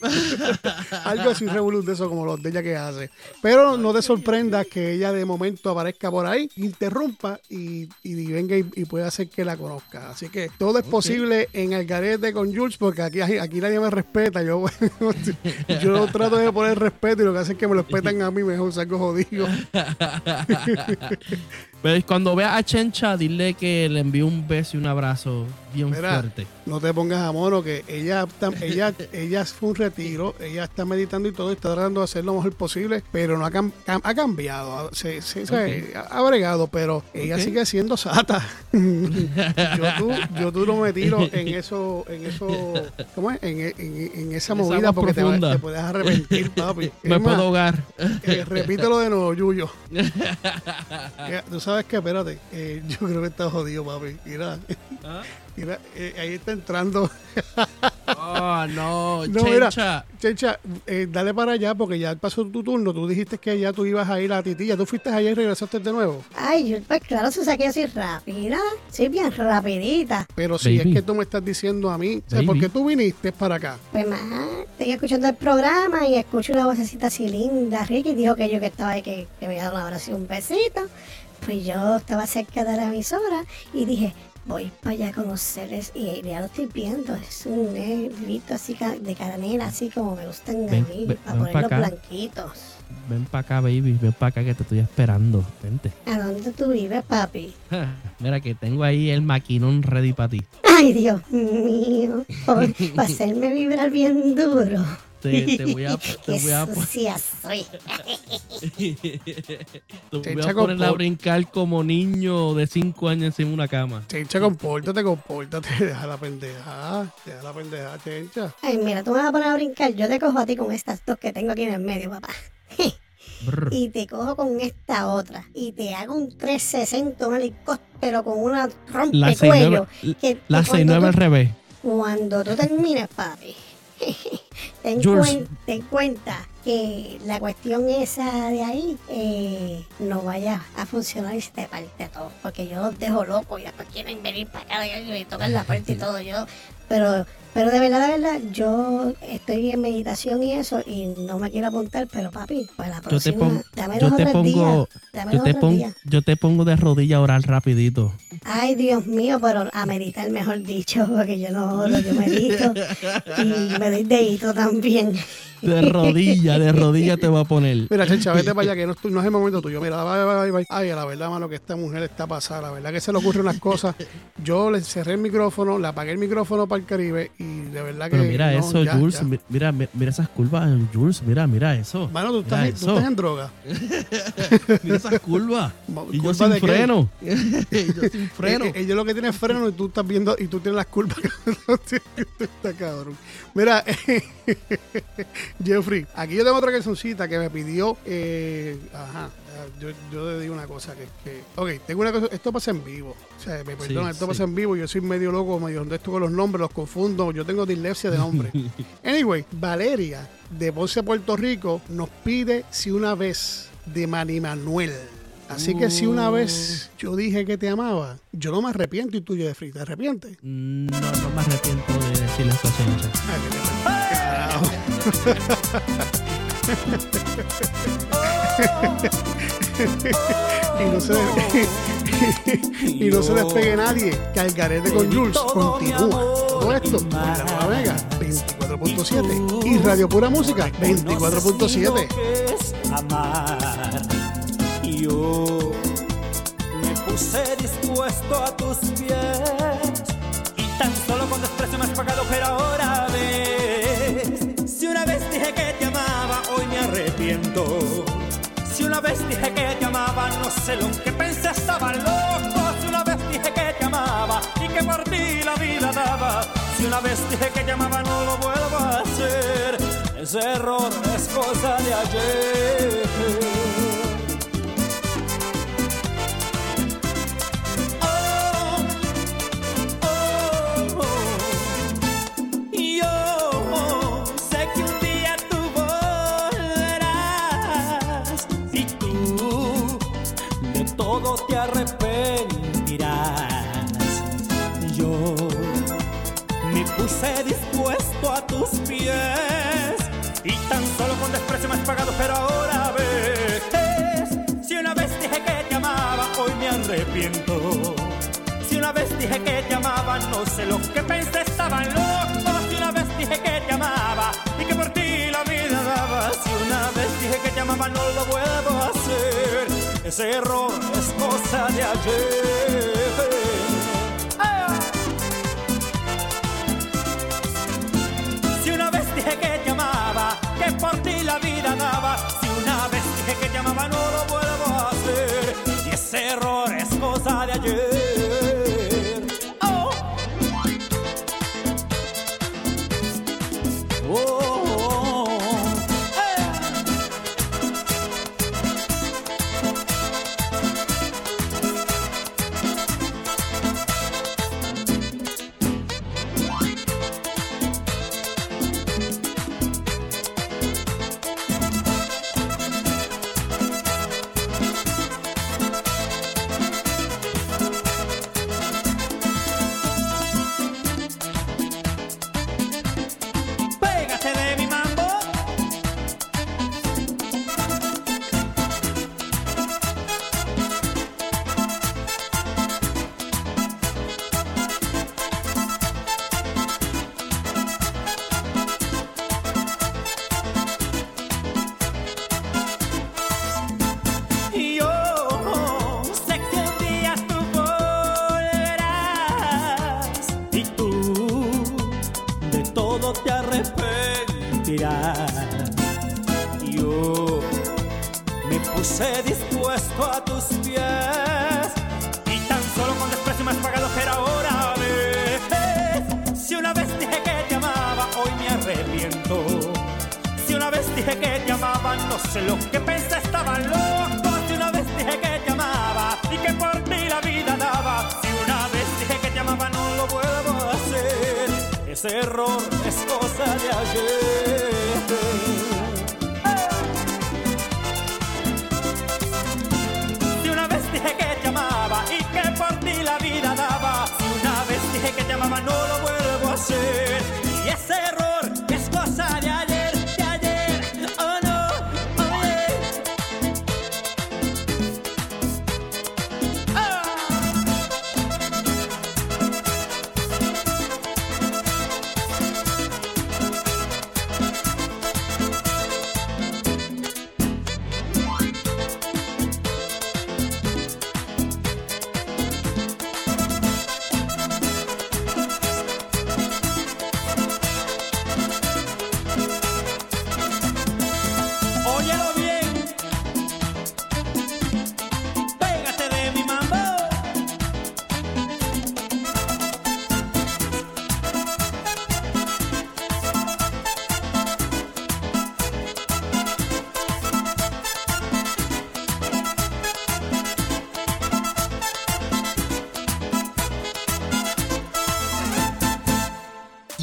*laughs* Algo así de eso como los de ella que hace. Pero no te sorprendas que ella de momento aparezca por ahí, interrumpa y, y venga y, y pueda hacer que la conozca. Así que todo es posible en Algarete con Jules porque aquí, aquí nadie me respeta. Yo, yo trato de poner respeto y lo que hace es que me lo respetan a mí, mejor salgo jodido. Pues cuando veas a Chencha, dile que le envío un beso y un abrazo bien Mira, fuerte. No te pongas a mono que ella, ella, *laughs* ella fue un retiro, ella está meditando y todo, está tratando de hacer lo mejor posible, pero no ha, cam- ha cambiado, se, se- se- ha, bregado, pero ella sigue siendo sata. *laughs* yo, tú, yo tú no me tiro en *laughs* eso, en eso, ¿cómo es? En, en- en esa esa movida agua porque te, va- profunda. te puedes arrepentir, papi. Me Es más, puedo ahogar. eh, repítelo de nuevo, Yuyo. Tú sabes que, espérate, eh, yo creo que está jodido, papi. Mira, ¿Ah? Mira eh, ahí está entrando. Oh, no, *laughs* No, mira, Chencha. Chencha, eh, dale para allá porque ya pasó tu turno. Tú dijiste que ya tú ibas a ir a Titilla. ¿Tú fuiste allá y regresaste de nuevo? Ay, yo, pues claro, se saqué así rápida. Sí, bien rapidita. Pero si Baby. es que tú me estás diciendo a mí, o sea, ¿por qué tú viniste para acá? Pues más, estoy escuchando el programa y escucho una vocecita así linda. Ricky dijo que yo que estaba ahí, que, que me iba a dar un abrazo y un besito. Pues yo estaba cerca de la emisora y dije, voy para allá a conocerles. Y ya lo estoy viendo, es un negrito así de caramela, así como me gustan a Ven, mí, ven, para ven ponerlos pa' blanquitos. Ven para acá, baby. Ven para acá que te estoy esperando. Vente. ¿A dónde tú vives, papi? *laughs* Mira que tengo ahí el maquinón ready para ti. Ay, Dios mío, para hacerme vibrar bien duro. Te, te voy a, *laughs* te voy a, *laughs* te voy a poner a brincar como niño de 5 años encima de una cama. Chencha, compórtate, compórtate. *laughs* Deja la pendeja. Deja la pendeja, Chencha. Ay, mira, tú me vas a poner a brincar. Yo te cojo a ti con estas dos que tengo aquí en el medio, papá. Y te cojo con esta otra. Y te hago un 360, un helicóptero con una rompecuello. 69, que- la que cuando 69 al revés. Cuando tú termines, papi, ten, Jules. cuen- ten cuenta que la cuestión esa de ahí eh, no vaya a funcionar y se te parte todo. Porque yo los dejo locos y después quieren venir para acá y me tocan la puerta y todo. Yo, pero, pero de verdad, de verdad, yo estoy en meditación y eso y no me quiero apuntar, pero papi, para la Yo te próxima, pongo, dame yo dos te pongo, días. Dame yo dos te pongo, días. yo te pongo de rodilla a orar rapidito. Ay, Dios mío, pero a meditar, mejor dicho, porque yo no oro, yo medito y me doy dedito también. De rodilla, de rodilla te va a poner. Mira, Chencha, vete para allá, que no, es tu- no es el momento tuyo. Mira, bye, bye, bye. Ay, la verdad, mano, que esta mujer está pasada. La verdad que se le ocurren unas cosas. Yo le cerré el micrófono, le apagué el micrófono para el Caribe y de verdad que. Pero mira no, eso, ya, Jules. ya. mi- Mira, mi- mira esas curvas, Jules. Mira, mira eso. Mano, tú estás, tú eso. estás en droga. *laughs* Mira esas curvas. *laughs* y yo ¿Curva sin de qué? freno. y *laughs* yo sin freno. Eh, eh, Ellos lo que tienen es freno y tú estás viendo y tú tienes las curvas. Está cabrón. Mira, *laughs* Jeffrey, aquí yo tengo otra calzoncita que me pidió. eh, ajá. Yo, yo le digo una cosa que, que- Ok, tengo una cosa. Esto pasa en vivo. O sea, me perdonan, esto sí. pasa en vivo. Yo soy medio loco, medio donde esto con los nombres, los confundo. Yo tengo dislexia de nombre. *laughs* anyway, Valeria de Ponce, Puerto Rico, nos pide si una vez de Manny Manuel. Así que si una vez yo dije que te amaba, yo no me arrepiento y tú, Jeffrey, ¿te arrepientes? No, no me arrepiento de eso a Chencha. y no se *laughs* y no se despegue nadie. Que Algarete con Jules continúa. Todo esto en la Nueva Vega 24.7 y Radio Pura Música 24.7. yo me puse dispuesto a tus pies. Y tan solo con desprecio me has pagado, pero ahora ves. Si una vez dije que te amaba, hoy me arrepiento. Si una vez dije que te amaba, no sé lo que pensé, estaba loco. Si una vez dije que te amaba y que por ti la vida daba. Si una vez dije que te amaba, no lo vuelvo a hacer. Ese error es cosa de ayer. Puse dispuesto a tus pies y tan solo con desprecio me has pagado, pero ahora ves. Si una vez dije que te amaba, hoy me arrepiento. Si una vez dije que te amaba, no sé lo que pensé, estaba loco. Si una vez dije que te amaba y que por ti la vida daba. Si una vez dije que te amaba, no lo vuelvo a hacer. Ese error es cosa de ayer. La vida daba. Si una vez dije que te amaba, no lo vuelvo a hacer. Y ese error es cosa de ayer.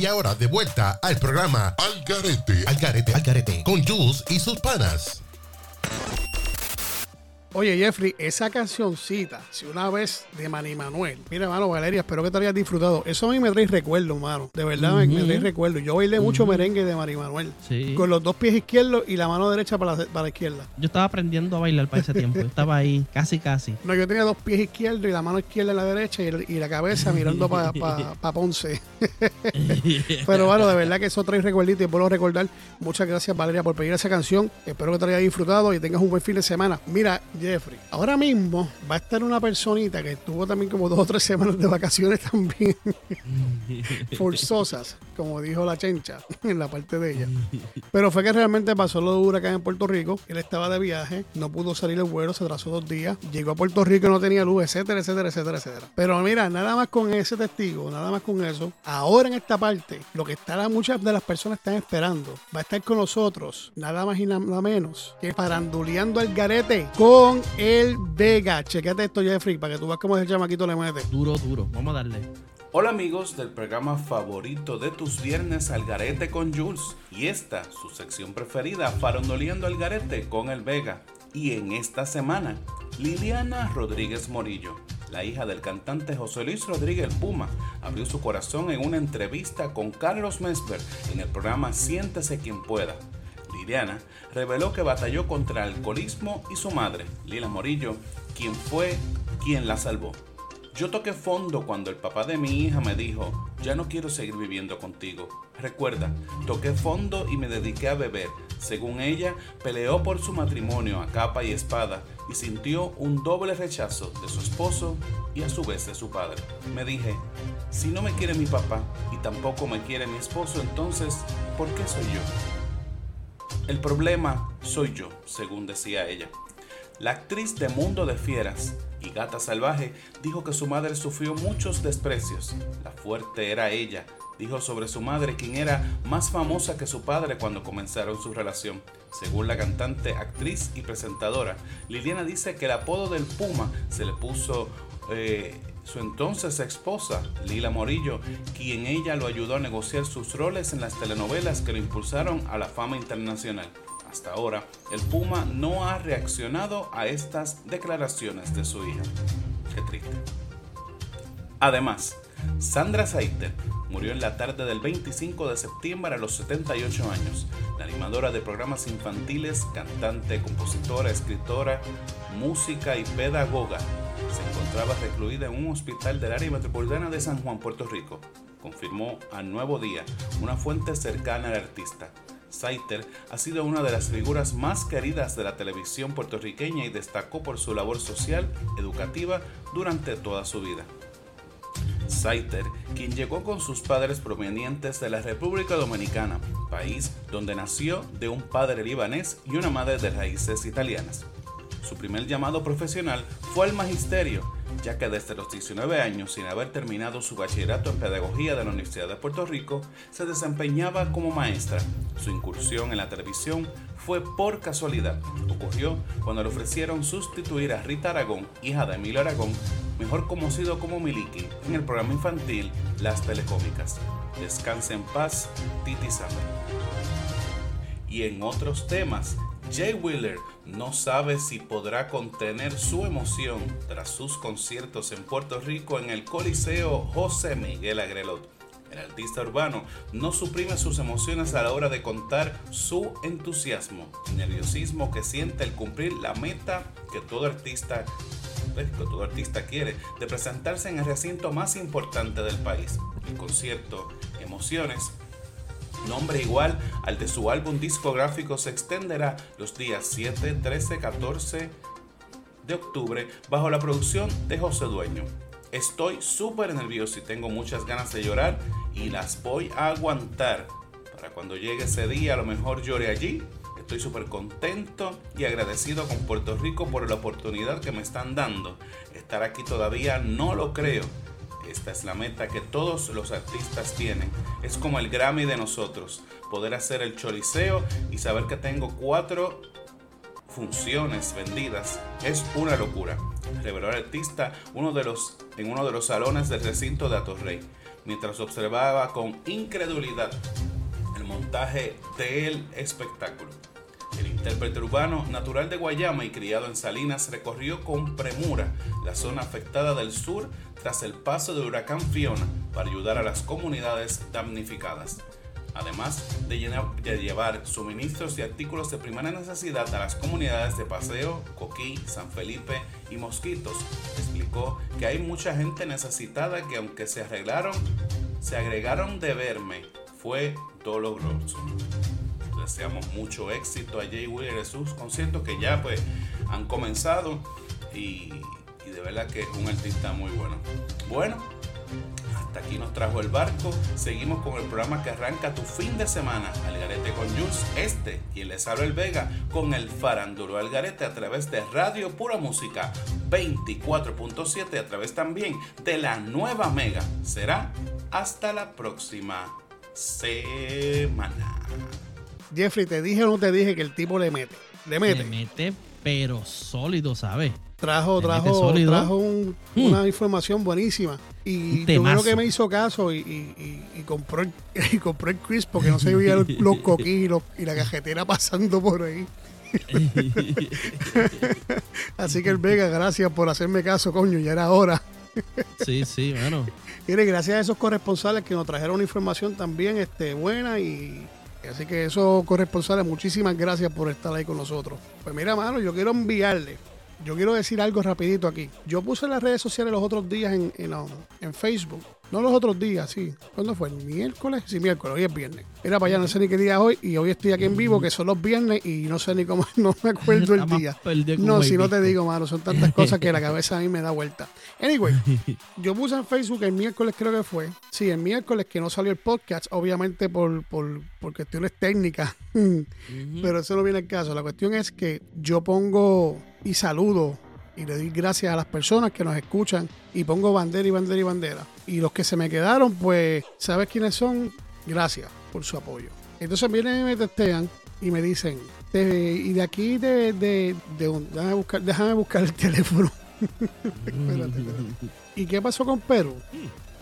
Y ahora de vuelta al programa Al Garete, Al Garete, Al Garete, con Jules y sus panas. Oye, Jeffrey, esa cancioncita, si una vez de Manny Manuel. Mira, mano, Valeria, espero que te hayas disfrutado. Eso a mí me trae recuerdo, mano. De verdad, me- me, trae recuerdo. Yo bailé mucho merengue de Manny Manuel. Sí. Con los dos pies izquierdos y la mano derecha para la, para la izquierda. Yo estaba aprendiendo a bailar para ese tiempo. *laughs* Estaba ahí, casi, casi. No, yo tenía dos pies izquierdos y la mano izquierda en la derecha y, el- y la cabeza mirando para *laughs* Ponce. *laughs* Pero bueno, de verdad que eso trae recuerditos y puedo recordar. Muchas gracias, Valeria, por pedir esa canción. Espero que te haya disfrutado y tengas un buen fin de semana. Mira, Jeffrey, ahora mismo va a estar una personita que tuvo también como dos o tres semanas de vacaciones también. *laughs* Forzosas, como dijo la chencha en la parte de ella. Pero fue que realmente pasó lo de huracán en Puerto Rico. Él estaba de viaje, no pudo salir el vuelo, se atrasó dos días. Llegó a Puerto Rico y no tenía luz, etcétera, etcétera, etcétera, etcétera. Pero mira, nada más con ese testigo, nada más con eso. Ahora en esta parte, lo que estará muchas de las personas están esperando, va a estar con nosotros, nada más y nada menos que paranduleando al garete con el Vega. Chequete esto, Jeffrey, para que tú veas cómo ese chamaquito le mete. Duro, duro. Vamos a darle. Hola amigos del programa favorito de tus viernes al garete con Jules y esta su sección preferida Farondoleando al garete con el Vega y en esta semana Liliana Rodríguez Morillo la hija del cantante José Luis Rodríguez Puma abrió su corazón en una entrevista con Carlos Mesber en el programa Siéntese quien pueda Liliana reveló que batalló contra el alcoholismo y su madre, Lila Morillo, quien fue quien la salvó. Yo toqué fondo cuando el papá de mi hija me dijo, ya no quiero seguir viviendo contigo. Recuerda, toqué fondo y me dediqué a beber. Según ella, peleó por su matrimonio a capa y espada y sintió un doble rechazo de su esposo y a su vez de su padre. Me dije, si no me quiere mi papá y tampoco me quiere mi esposo, entonces, ¿por qué soy yo? El problema soy yo, según decía ella. La actriz de Mundo de Fieras y Gata Salvaje dijo que su madre sufrió muchos desprecios. La fuerte era ella. Dijo sobre su madre quien era más famosa que su padre cuando comenzaron su relación. Según la cantante, actriz y presentadora, Liliana dice que el apodo del Puma se le puso eh, su entonces esposa, Lila Morillo, quien ella lo ayudó a negociar sus roles en las telenovelas que lo impulsaron a la fama internacional. Hasta ahora, el Puma no ha reaccionado a estas declaraciones de su hija. Qué triste. Además, Sandra Saiter murió en la tarde del 25 de septiembre a los 78 años. La animadora de programas infantiles, cantante, compositora, escritora, música y pedagoga. Se encontraba recluida en un hospital del área metropolitana de San Juan, Puerto Rico. Confirmó a Nuevo Día una fuente cercana al artista. Saiter ha sido una de las figuras más queridas de la televisión puertorriqueña y destacó por su labor social, educativa durante toda su vida. Saiter, quien llegó con sus padres provenientes de la República Dominicana, país donde nació de un padre libanés y una madre de raíces italianas. Su primer llamado profesional fue al magisterio, ya que desde los 19 años, sin haber terminado su bachillerato en pedagogía de la Universidad de Puerto Rico, se desempeñaba como maestra. Su incursión en la televisión fue por casualidad. Ocurrió cuando le ofrecieron sustituir a Rita Aragón, hija de Emilio Aragón, mejor conocido como Miliki, en el programa infantil Las Telecómicas. Descanse en paz, Titi Summer. Y en otros temas, Jay Wheeler no sabe si podrá contener su emoción tras sus conciertos en Puerto Rico en el Coliseo José Miguel Agrelot. El artista urbano no suprime sus emociones a la hora de contar su entusiasmo nerviosismo que siente al cumplir la meta que todo artista que todo artista quiere, de presentarse en el recinto más importante del país. El concierto Emociones nombre igual al de su álbum discográfico se extenderá los días 7, 13, 14 de octubre bajo la producción de José Dueño. Estoy súper nervioso y tengo muchas ganas de llorar y las voy a aguantar. Para cuando llegue ese día a lo mejor llore allí. Estoy súper contento y agradecido con Puerto Rico por la oportunidad que me están dando. Estar aquí todavía no lo creo. Esta es la meta que todos los artistas tienen. Es como el Grammy de nosotros. Poder hacer el choliseo y saber que tengo cuatro funciones vendidas es una locura. Reveló el artista uno de los, en uno de los salones del recinto de Atorrey. mientras observaba con incredulidad el montaje del espectáculo. El intérprete urbano, natural de Guayama y criado en Salinas, recorrió con premura la zona afectada del sur tras el paso del huracán Fiona para ayudar a las comunidades damnificadas. Además de, llenar- de llevar suministros y artículos de primera necesidad a las comunidades de Paseo, Coquí, San Felipe y Mosquitos, explicó que hay mucha gente necesitada que aunque se arreglaron, se agregaron de verme, fue doloroso deseamos mucho éxito a Jay Wheeler y sus conciertos que ya pues han comenzado y, verdad que es un artista muy bueno. Bueno, hasta aquí nos trajo el barco. Seguimos con el programa que arranca tu fin de semana. Algarete con Jules, este, quien les habla el Vega, con el farándolo Algarete a través de Radio Pura Música 24.7 a través también de la nueva Mega. Será hasta la próxima semana. Jeffrey, ¿te dije o no te dije que el tipo le mete? Le mete. Le mete, pero sólido, ¿sabes? Trajo, trajo, trajo un- Mm. una información buenísima. Y yo creo que me hizo caso y, y- y- y compró, el, *laughs* y compró el Crisp porque no se veían los coquí y, los- *laughs* y la cajetera pasando por ahí. *laughs* Así que el Vega, gracias por hacerme caso, coño, ya era hora. Sí, sí, bueno. Mire, gracias a esos corresponsales que nos trajeron una información también este, buena y así que esos corresponsales, muchísimas gracias por estar ahí con nosotros. Pues mira, mano, yo quiero enviarle, yo quiero decir algo rapidito aquí. Yo puse en las redes sociales los otros días en, en, en Facebook, no los otros días, sí. ¿Cuándo fue? ¿El miércoles? Sí, miércoles, hoy es viernes. Era para allá, no sé ni qué día es hoy y hoy estoy aquí en vivo, que son los viernes y no sé ni cómo, *laughs* no me acuerdo el día. No, si no te digo, mano, son tantas cosas que la *laughs* cabeza a mí me da vuelta. Anyway, *laughs* yo puse en Facebook el miércoles, creo que fue. Sí, el miércoles que no salió el podcast, obviamente por, por, por cuestiones técnicas. Pero eso no viene al caso. La cuestión es que yo pongo y saludo y le doy gracias a las personas que nos escuchan y pongo bandera y bandera y bandera. Y los que se me quedaron, pues, ¿sabes quiénes son? Gracias por su apoyo. Entonces vienen y me testean y me dicen, "Te- y de aquí de, de, de un- déjame, buscar, déjame buscar el *laughs* teléfono. Espérate, espérate. ¿Y qué pasó con Perú?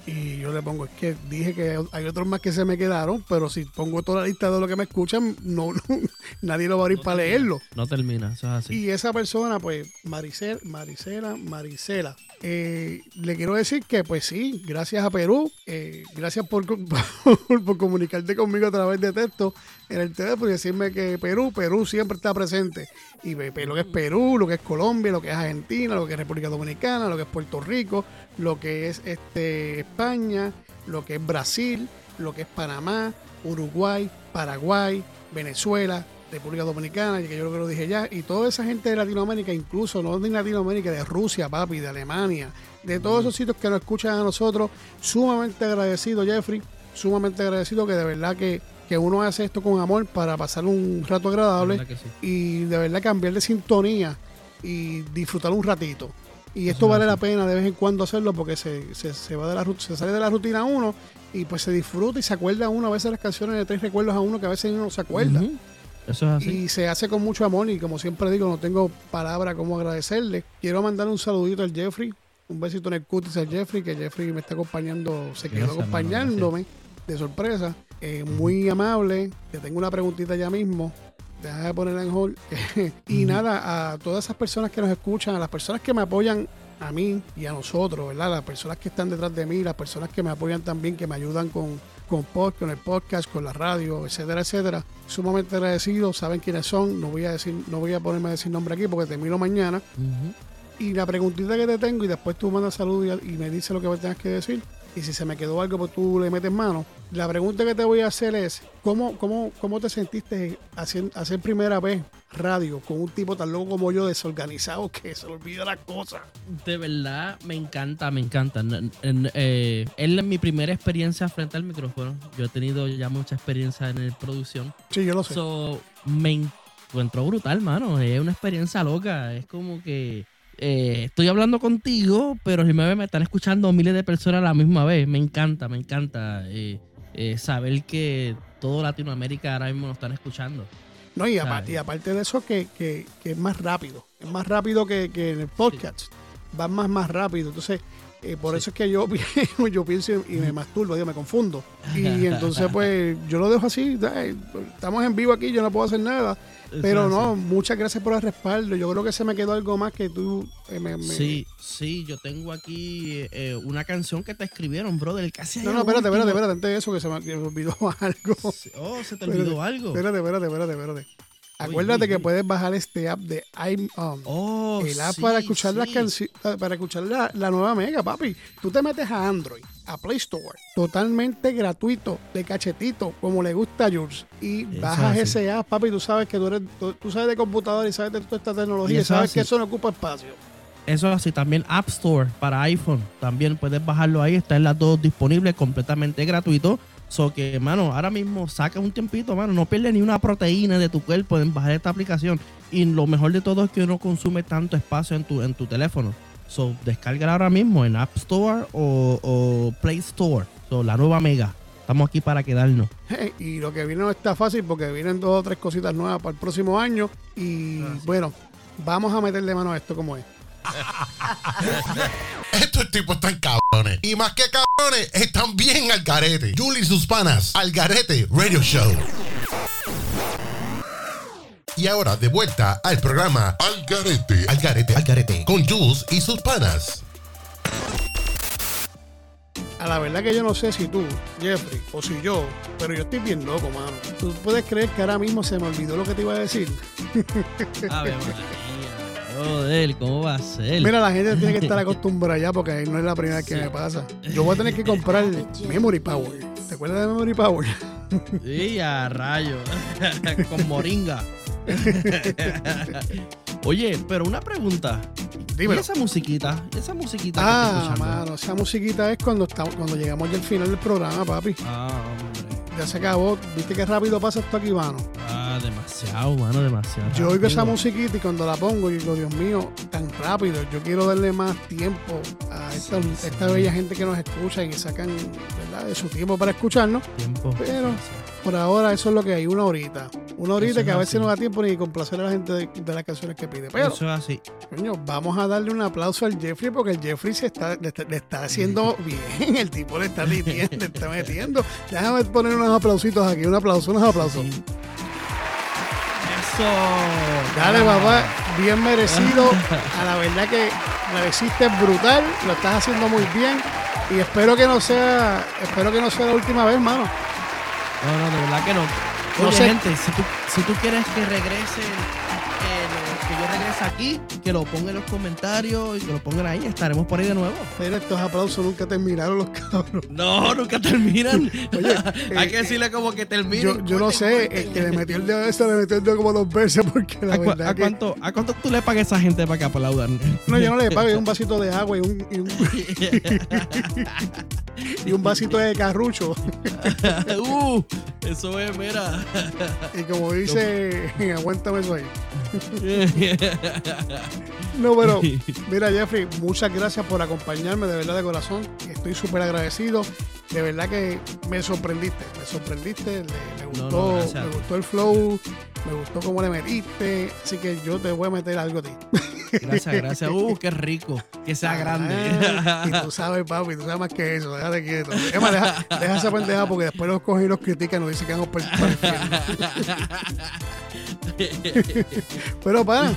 Y yo le pongo, es que dije que hay otros más que se me quedaron, pero si pongo toda la lista de lo que me escuchan, no, *laughs* no, nadie lo va a abrir para leerlo. No termina, eso es así. Y esa persona, pues, Maricel, Maricela, Maricela, eh, le quiero decir que, pues sí, gracias a Perú, eh, gracias *laughs* por, por, comunicarte conmigo a través de texto en el teléfono y decirme que Perú, Perú siempre está presente. Y lo que es Perú, lo que es Colombia, lo que es Argentina, lo que es República Dominicana, lo que es Puerto Rico, lo que es este, España, lo que es Brasil, lo que es Panamá, Uruguay, Paraguay, Venezuela, República Dominicana, y que yo creo que lo dije ya, y toda esa gente de Latinoamérica, incluso no de Latinoamérica, de Rusia, papi, de Alemania, de todos esos sitios que nos escuchan a nosotros, sumamente agradecido, Jeffrey, sumamente agradecido que de verdad que, que uno hace esto con amor para pasar un rato agradable sí. y de verdad cambiar de sintonía y disfrutar un ratito. Y esto es vale la pena de vez en cuando hacerlo porque se, se, se va de la, se sale de la rutina uno y pues se disfruta y se acuerda uno a veces las canciones de tres recuerdos a uno que a veces uno no se acuerda. Eso es así. Y se hace con mucho amor y como siempre digo, no tengo palabra como agradecerle. Quiero mandar un saludito al Jeffrey, un besito en el cutis al Jeffrey, que Jeffrey me está acompañando, se quedó Gracias, hermano, acompañándome de sorpresa. Eh, muy amable, te tengo una preguntita ya mismo. Deja de ponerla en hold. *laughs* y nada, a todas esas personas que nos escuchan, a las personas que me apoyan a mí y a nosotros, ¿verdad? Las personas que están detrás de mí, las personas que me apoyan también, que me ayudan con, con, pod- con el podcast, con la radio, etcétera, etcétera. Sumamente agradecido, saben quiénes son. No voy a decir, no voy a ponerme a decir nombre aquí porque termino mañana. Y la preguntita que te tengo, y después tú mandas salud y, y me dices lo que me tengas que decir. Y si se me quedó algo, pues tú le metes mano. La pregunta que te voy a hacer es: ¿cómo, cómo, cómo te sentiste hacer, hacer primera vez radio con un tipo tan loco como yo, desorganizado, que se le olvida las cosas? De verdad, me encanta, me encanta. Eh, es mi primera experiencia frente al micrófono. Yo he tenido ya mucha experiencia en el producción. Sí, yo lo sé. So, me encuentro brutal, mano. Es una experiencia loca. Es como que eh, estoy hablando contigo, pero si me, me están escuchando miles de personas a la misma vez. Me encanta, me encanta eh, eh, saber que todo Latinoamérica ahora mismo nos están escuchando. No, y, aparte, y aparte de eso, que, que- que es más rápido. Es más rápido que, que en el podcast. Va más, más rápido. Entonces, Eh, por eso es que yo, *laughs* yo pienso y me masturbo, digo, me confundo. Y *laughs* entonces, pues, yo lo dejo así. eh, Estamos en vivo aquí, yo no puedo hacer nada. Pero no, muchas gracias por el respaldo. Yo creo que se me quedó algo más que tú eh, me, me- Sí, sí, yo tengo aquí eh, una canción que te escribieron, brother. Casi No, no, espérate, espérate, espérate, antes de eso que se me, olvidó *laughs* algo. Oh, se te Espérate, olvidó algo. Espérate, espérate, espérate, espérate. Acuérdate uy, que uy. puedes bajar este app de i- um, el app sí, para escuchar las canciones, para escuchar la, la nueva Mega, papi. Tú te metes a Android, a Play Store, totalmente gratuito, de cachetito, como le gusta a Jules, y bajas ese app, papi. Tú sabes que tú, eres, tú, tú sabes de computador y sabes de toda esta tecnología, Y sabes así. que eso no ocupa espacio. Eso es así, también App Store para iPhone. También puedes bajarlo ahí, están las dos disponibles completamente gratuito. So que, mano, ahora mismo saca un tiempito, mano, no pierdes ni una proteína de tu cuerpo en bajar esta aplicación. Y lo mejor de todo es que no consume tanto espacio en tu, en tu teléfono. So, descárgala ahora mismo en App Store o, o Play Store. So, la nueva Mega. Estamos aquí para quedarnos. Y lo que viene no está fácil porque vienen dos o tres cositas nuevas para el próximo año. Y bueno, vamos a meterle mano a esto como es. *laughs* Estos tipos están cabrones. Y más que cabrones, están bien al garete. Julie y sus panas, al garete Radio Show. Y ahora de vuelta al programa Al garete. Al garete, al garete. Con Jules y sus panas. A la verdad que yo no sé si tú, Jeffrey, o si yo, pero yo estoy bien loco, mano. ¿Tú puedes creer que ahora mismo se me olvidó lo que te iba a decir? *laughs* Ave María. Joder, ¿cómo va a ser? Mira, la gente tiene que estar *laughs* acostumbrada ya porque no es la primera vez que me pasa. Yo voy a tener que comprar Memory Power. ¿Te acuerdas de Memory Power? *laughs* Y a rayo. *laughs* Con moringa. Oye, pero una pregunta. Dímelo. ¿Y esa musiquita? ¿Y esa musiquita que Ah, escuchando? mano, esa musiquita es cuando estamos, cuando llegamos ya al final del programa, papi. Ah, hombre. Ya se acabó. ¿Viste qué rápido pasa esto aquí, mano? Ah, demasiado, mano, demasiado. Yo oigo esa musiquita y cuando la pongo, y digo, Dios mío, tan rápido. Yo quiero darle más tiempo a esta, esta bella gente que nos escucha y que sacan ¿verdad? de su tiempo para escucharnos. Tiempo. Pero por ahora eso es lo que hay, una horita. Una horita que a veces así. no da tiempo ni complacer a la gente de, de las canciones que pide. Pero, Eso es así. coño, vamos a darle un aplauso al Jeffrey porque el Jeffrey se está, le, está, le está haciendo *laughs* bien. El tipo le está metiendo, le está metiendo. Déjame poner unos aplausitos aquí, un aplauso, unos aplausos. Eso. Dale, papá, bien merecido. *laughs* A la verdad que la hiciste brutal, lo estás haciendo muy bien. Y espero que no sea, espero que no sea la última vez, mano. No, no, de verdad que no. No Oye, sé. gente, si tú, si tú quieres que regrese, yo regrese aquí, que lo pongan en los comentarios y que lo pongan ahí, estaremos por ahí de nuevo. Pero estos aplausos nunca terminaron los cabros. No, nunca terminan. *laughs* Oye, *laughs* Hay eh, que decirle como que terminen. Yo, yo no sé, el que le metió el dedo ese le metió el dedo como dos veces porque la ¿A, verdad a que... cuánto, ¿A cuánto tú le pagas a esa gente para que aplaudan? No, yo no le pago, y un vasito de agua y un, y un, *laughs* y un vasito de carrucho. uh, eso es, mira. Y como dice, aguántame eso ahí. *laughs* No, pero mira, Jeffrey, muchas gracias por acompañarme, de verdad de corazón. Estoy súper agradecido. De verdad que me sorprendiste, me sorprendiste. le- me, gustó, no, me gustó el flow, me gustó cómo le metiste. Así que yo te voy a meter algo a ti. Gracias, gracias. Uh, qué rico. Que sea grande. Ah, y tú sabes, papi, tú sabes más que eso. Déjate quieto. Es más, deja, deja esa pendeja porque después los cogen y los critican y nos dicen que vamos para el. *laughs* Pero para,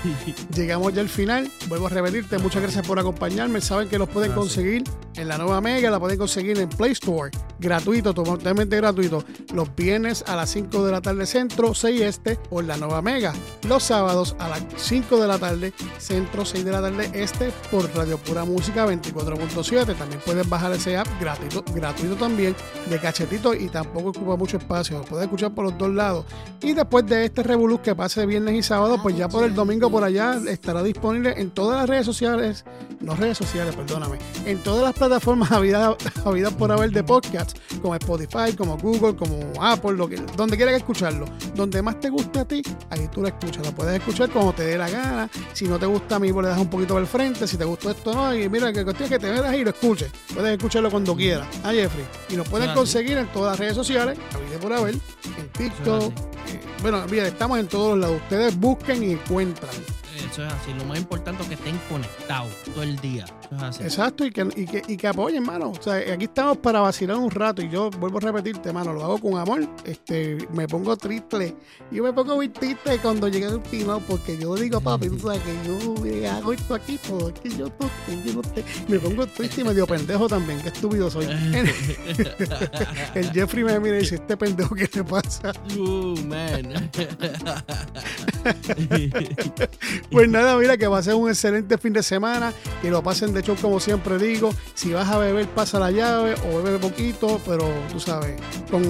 llegamos ya al final. Vuelvo a repetirte, muchas gracias por acompañarme. Saben que los pueden Gracias. conseguir en la nueva Mega, la pueden conseguir en Play Store, gratuito, totalmente gratuito. Los viernes a las 5 de la tarde centro, 6 este, o en la nueva Mega. Los sábados a las 5 de la tarde centro, 6 de la tarde este, por Radio Pura Música 24.7. También pueden bajar ese app gratuito, gratuito también, de cachetito y tampoco ocupa mucho espacio. Lo pueden escuchar por los dos lados. Y después de este revoluz que pase viernes y sábado, pues ya por el domingo por allá estará disponible en todas las redes sociales, no redes sociales, perdóname, en todas las plataformas *laughs* habidas habidas por haber de podcast, como Spotify, como Google, como Apple, lo que, donde quiera que escucharlo. Donde más te guste a ti, ahí tú lo escuchas. Lo puedes escuchar como te dé la gana. Si no te gusta a mí, pues le das un poquito al frente. Si te gustó esto, no. Y mira, que cuestión es que te veas y lo escuches. Puedes escucharlo cuando quieras. Ah, Jeffrey. Y nos pueden Eso es así. conseguir en todas las redes sociales, por haber, en TikTok. Eh, bueno, mira, estamos en todos lados. Ustedes busquen y encuentran. Eso es así. Lo más importante es que estén conectados todo el día. Eso es así. Exacto, y que, y que, y que apoyen, mano. O sea, aquí estamos para vacilar un rato y yo vuelvo a repetirte, mano, lo hago con amor. Este, me pongo triste. Yo me pongo muy triste cuando llegue el final porque yo digo, papi, tú sabes que yo hago esto aquí porque yo no, yo no te- Me pongo triste y medio pendejo también. Qué estúpido soy. *laughs* el Jeffrey me mira y dice, este pendejo, ¿qué le pasa? Uh, man. *laughs* Pues nada, mira que va a ser un excelente fin de semana, que lo pasen de hecho como siempre digo, si vas a beber pasa la llave o bebe poquito, pero tú sabes, con,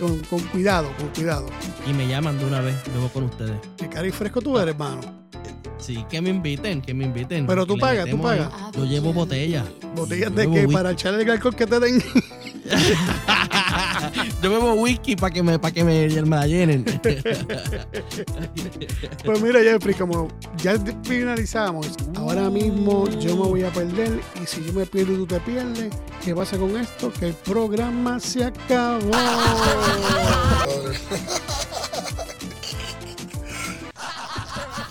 con, con cuidado, con cuidado. y me llaman de una vez, luego con ustedes. Qué cari fresco tú eres, hermano. Sí, que me inviten, que me inviten. Pero tú pagas, tú ahí. pagas. Yo llevo botella. Botellas Yo de whisky. para echarle el alcohol que te den. *laughs* Yo bebo whisky para que me, para que me, me la llenen. *laughs* Pues mira, Jeffrey, como ya finalizamos, ahora mismo yo me voy a perder y si yo me pierdo y tú te pierdes, ¿qué pasa con esto? Que el programa se acabó. *laughs*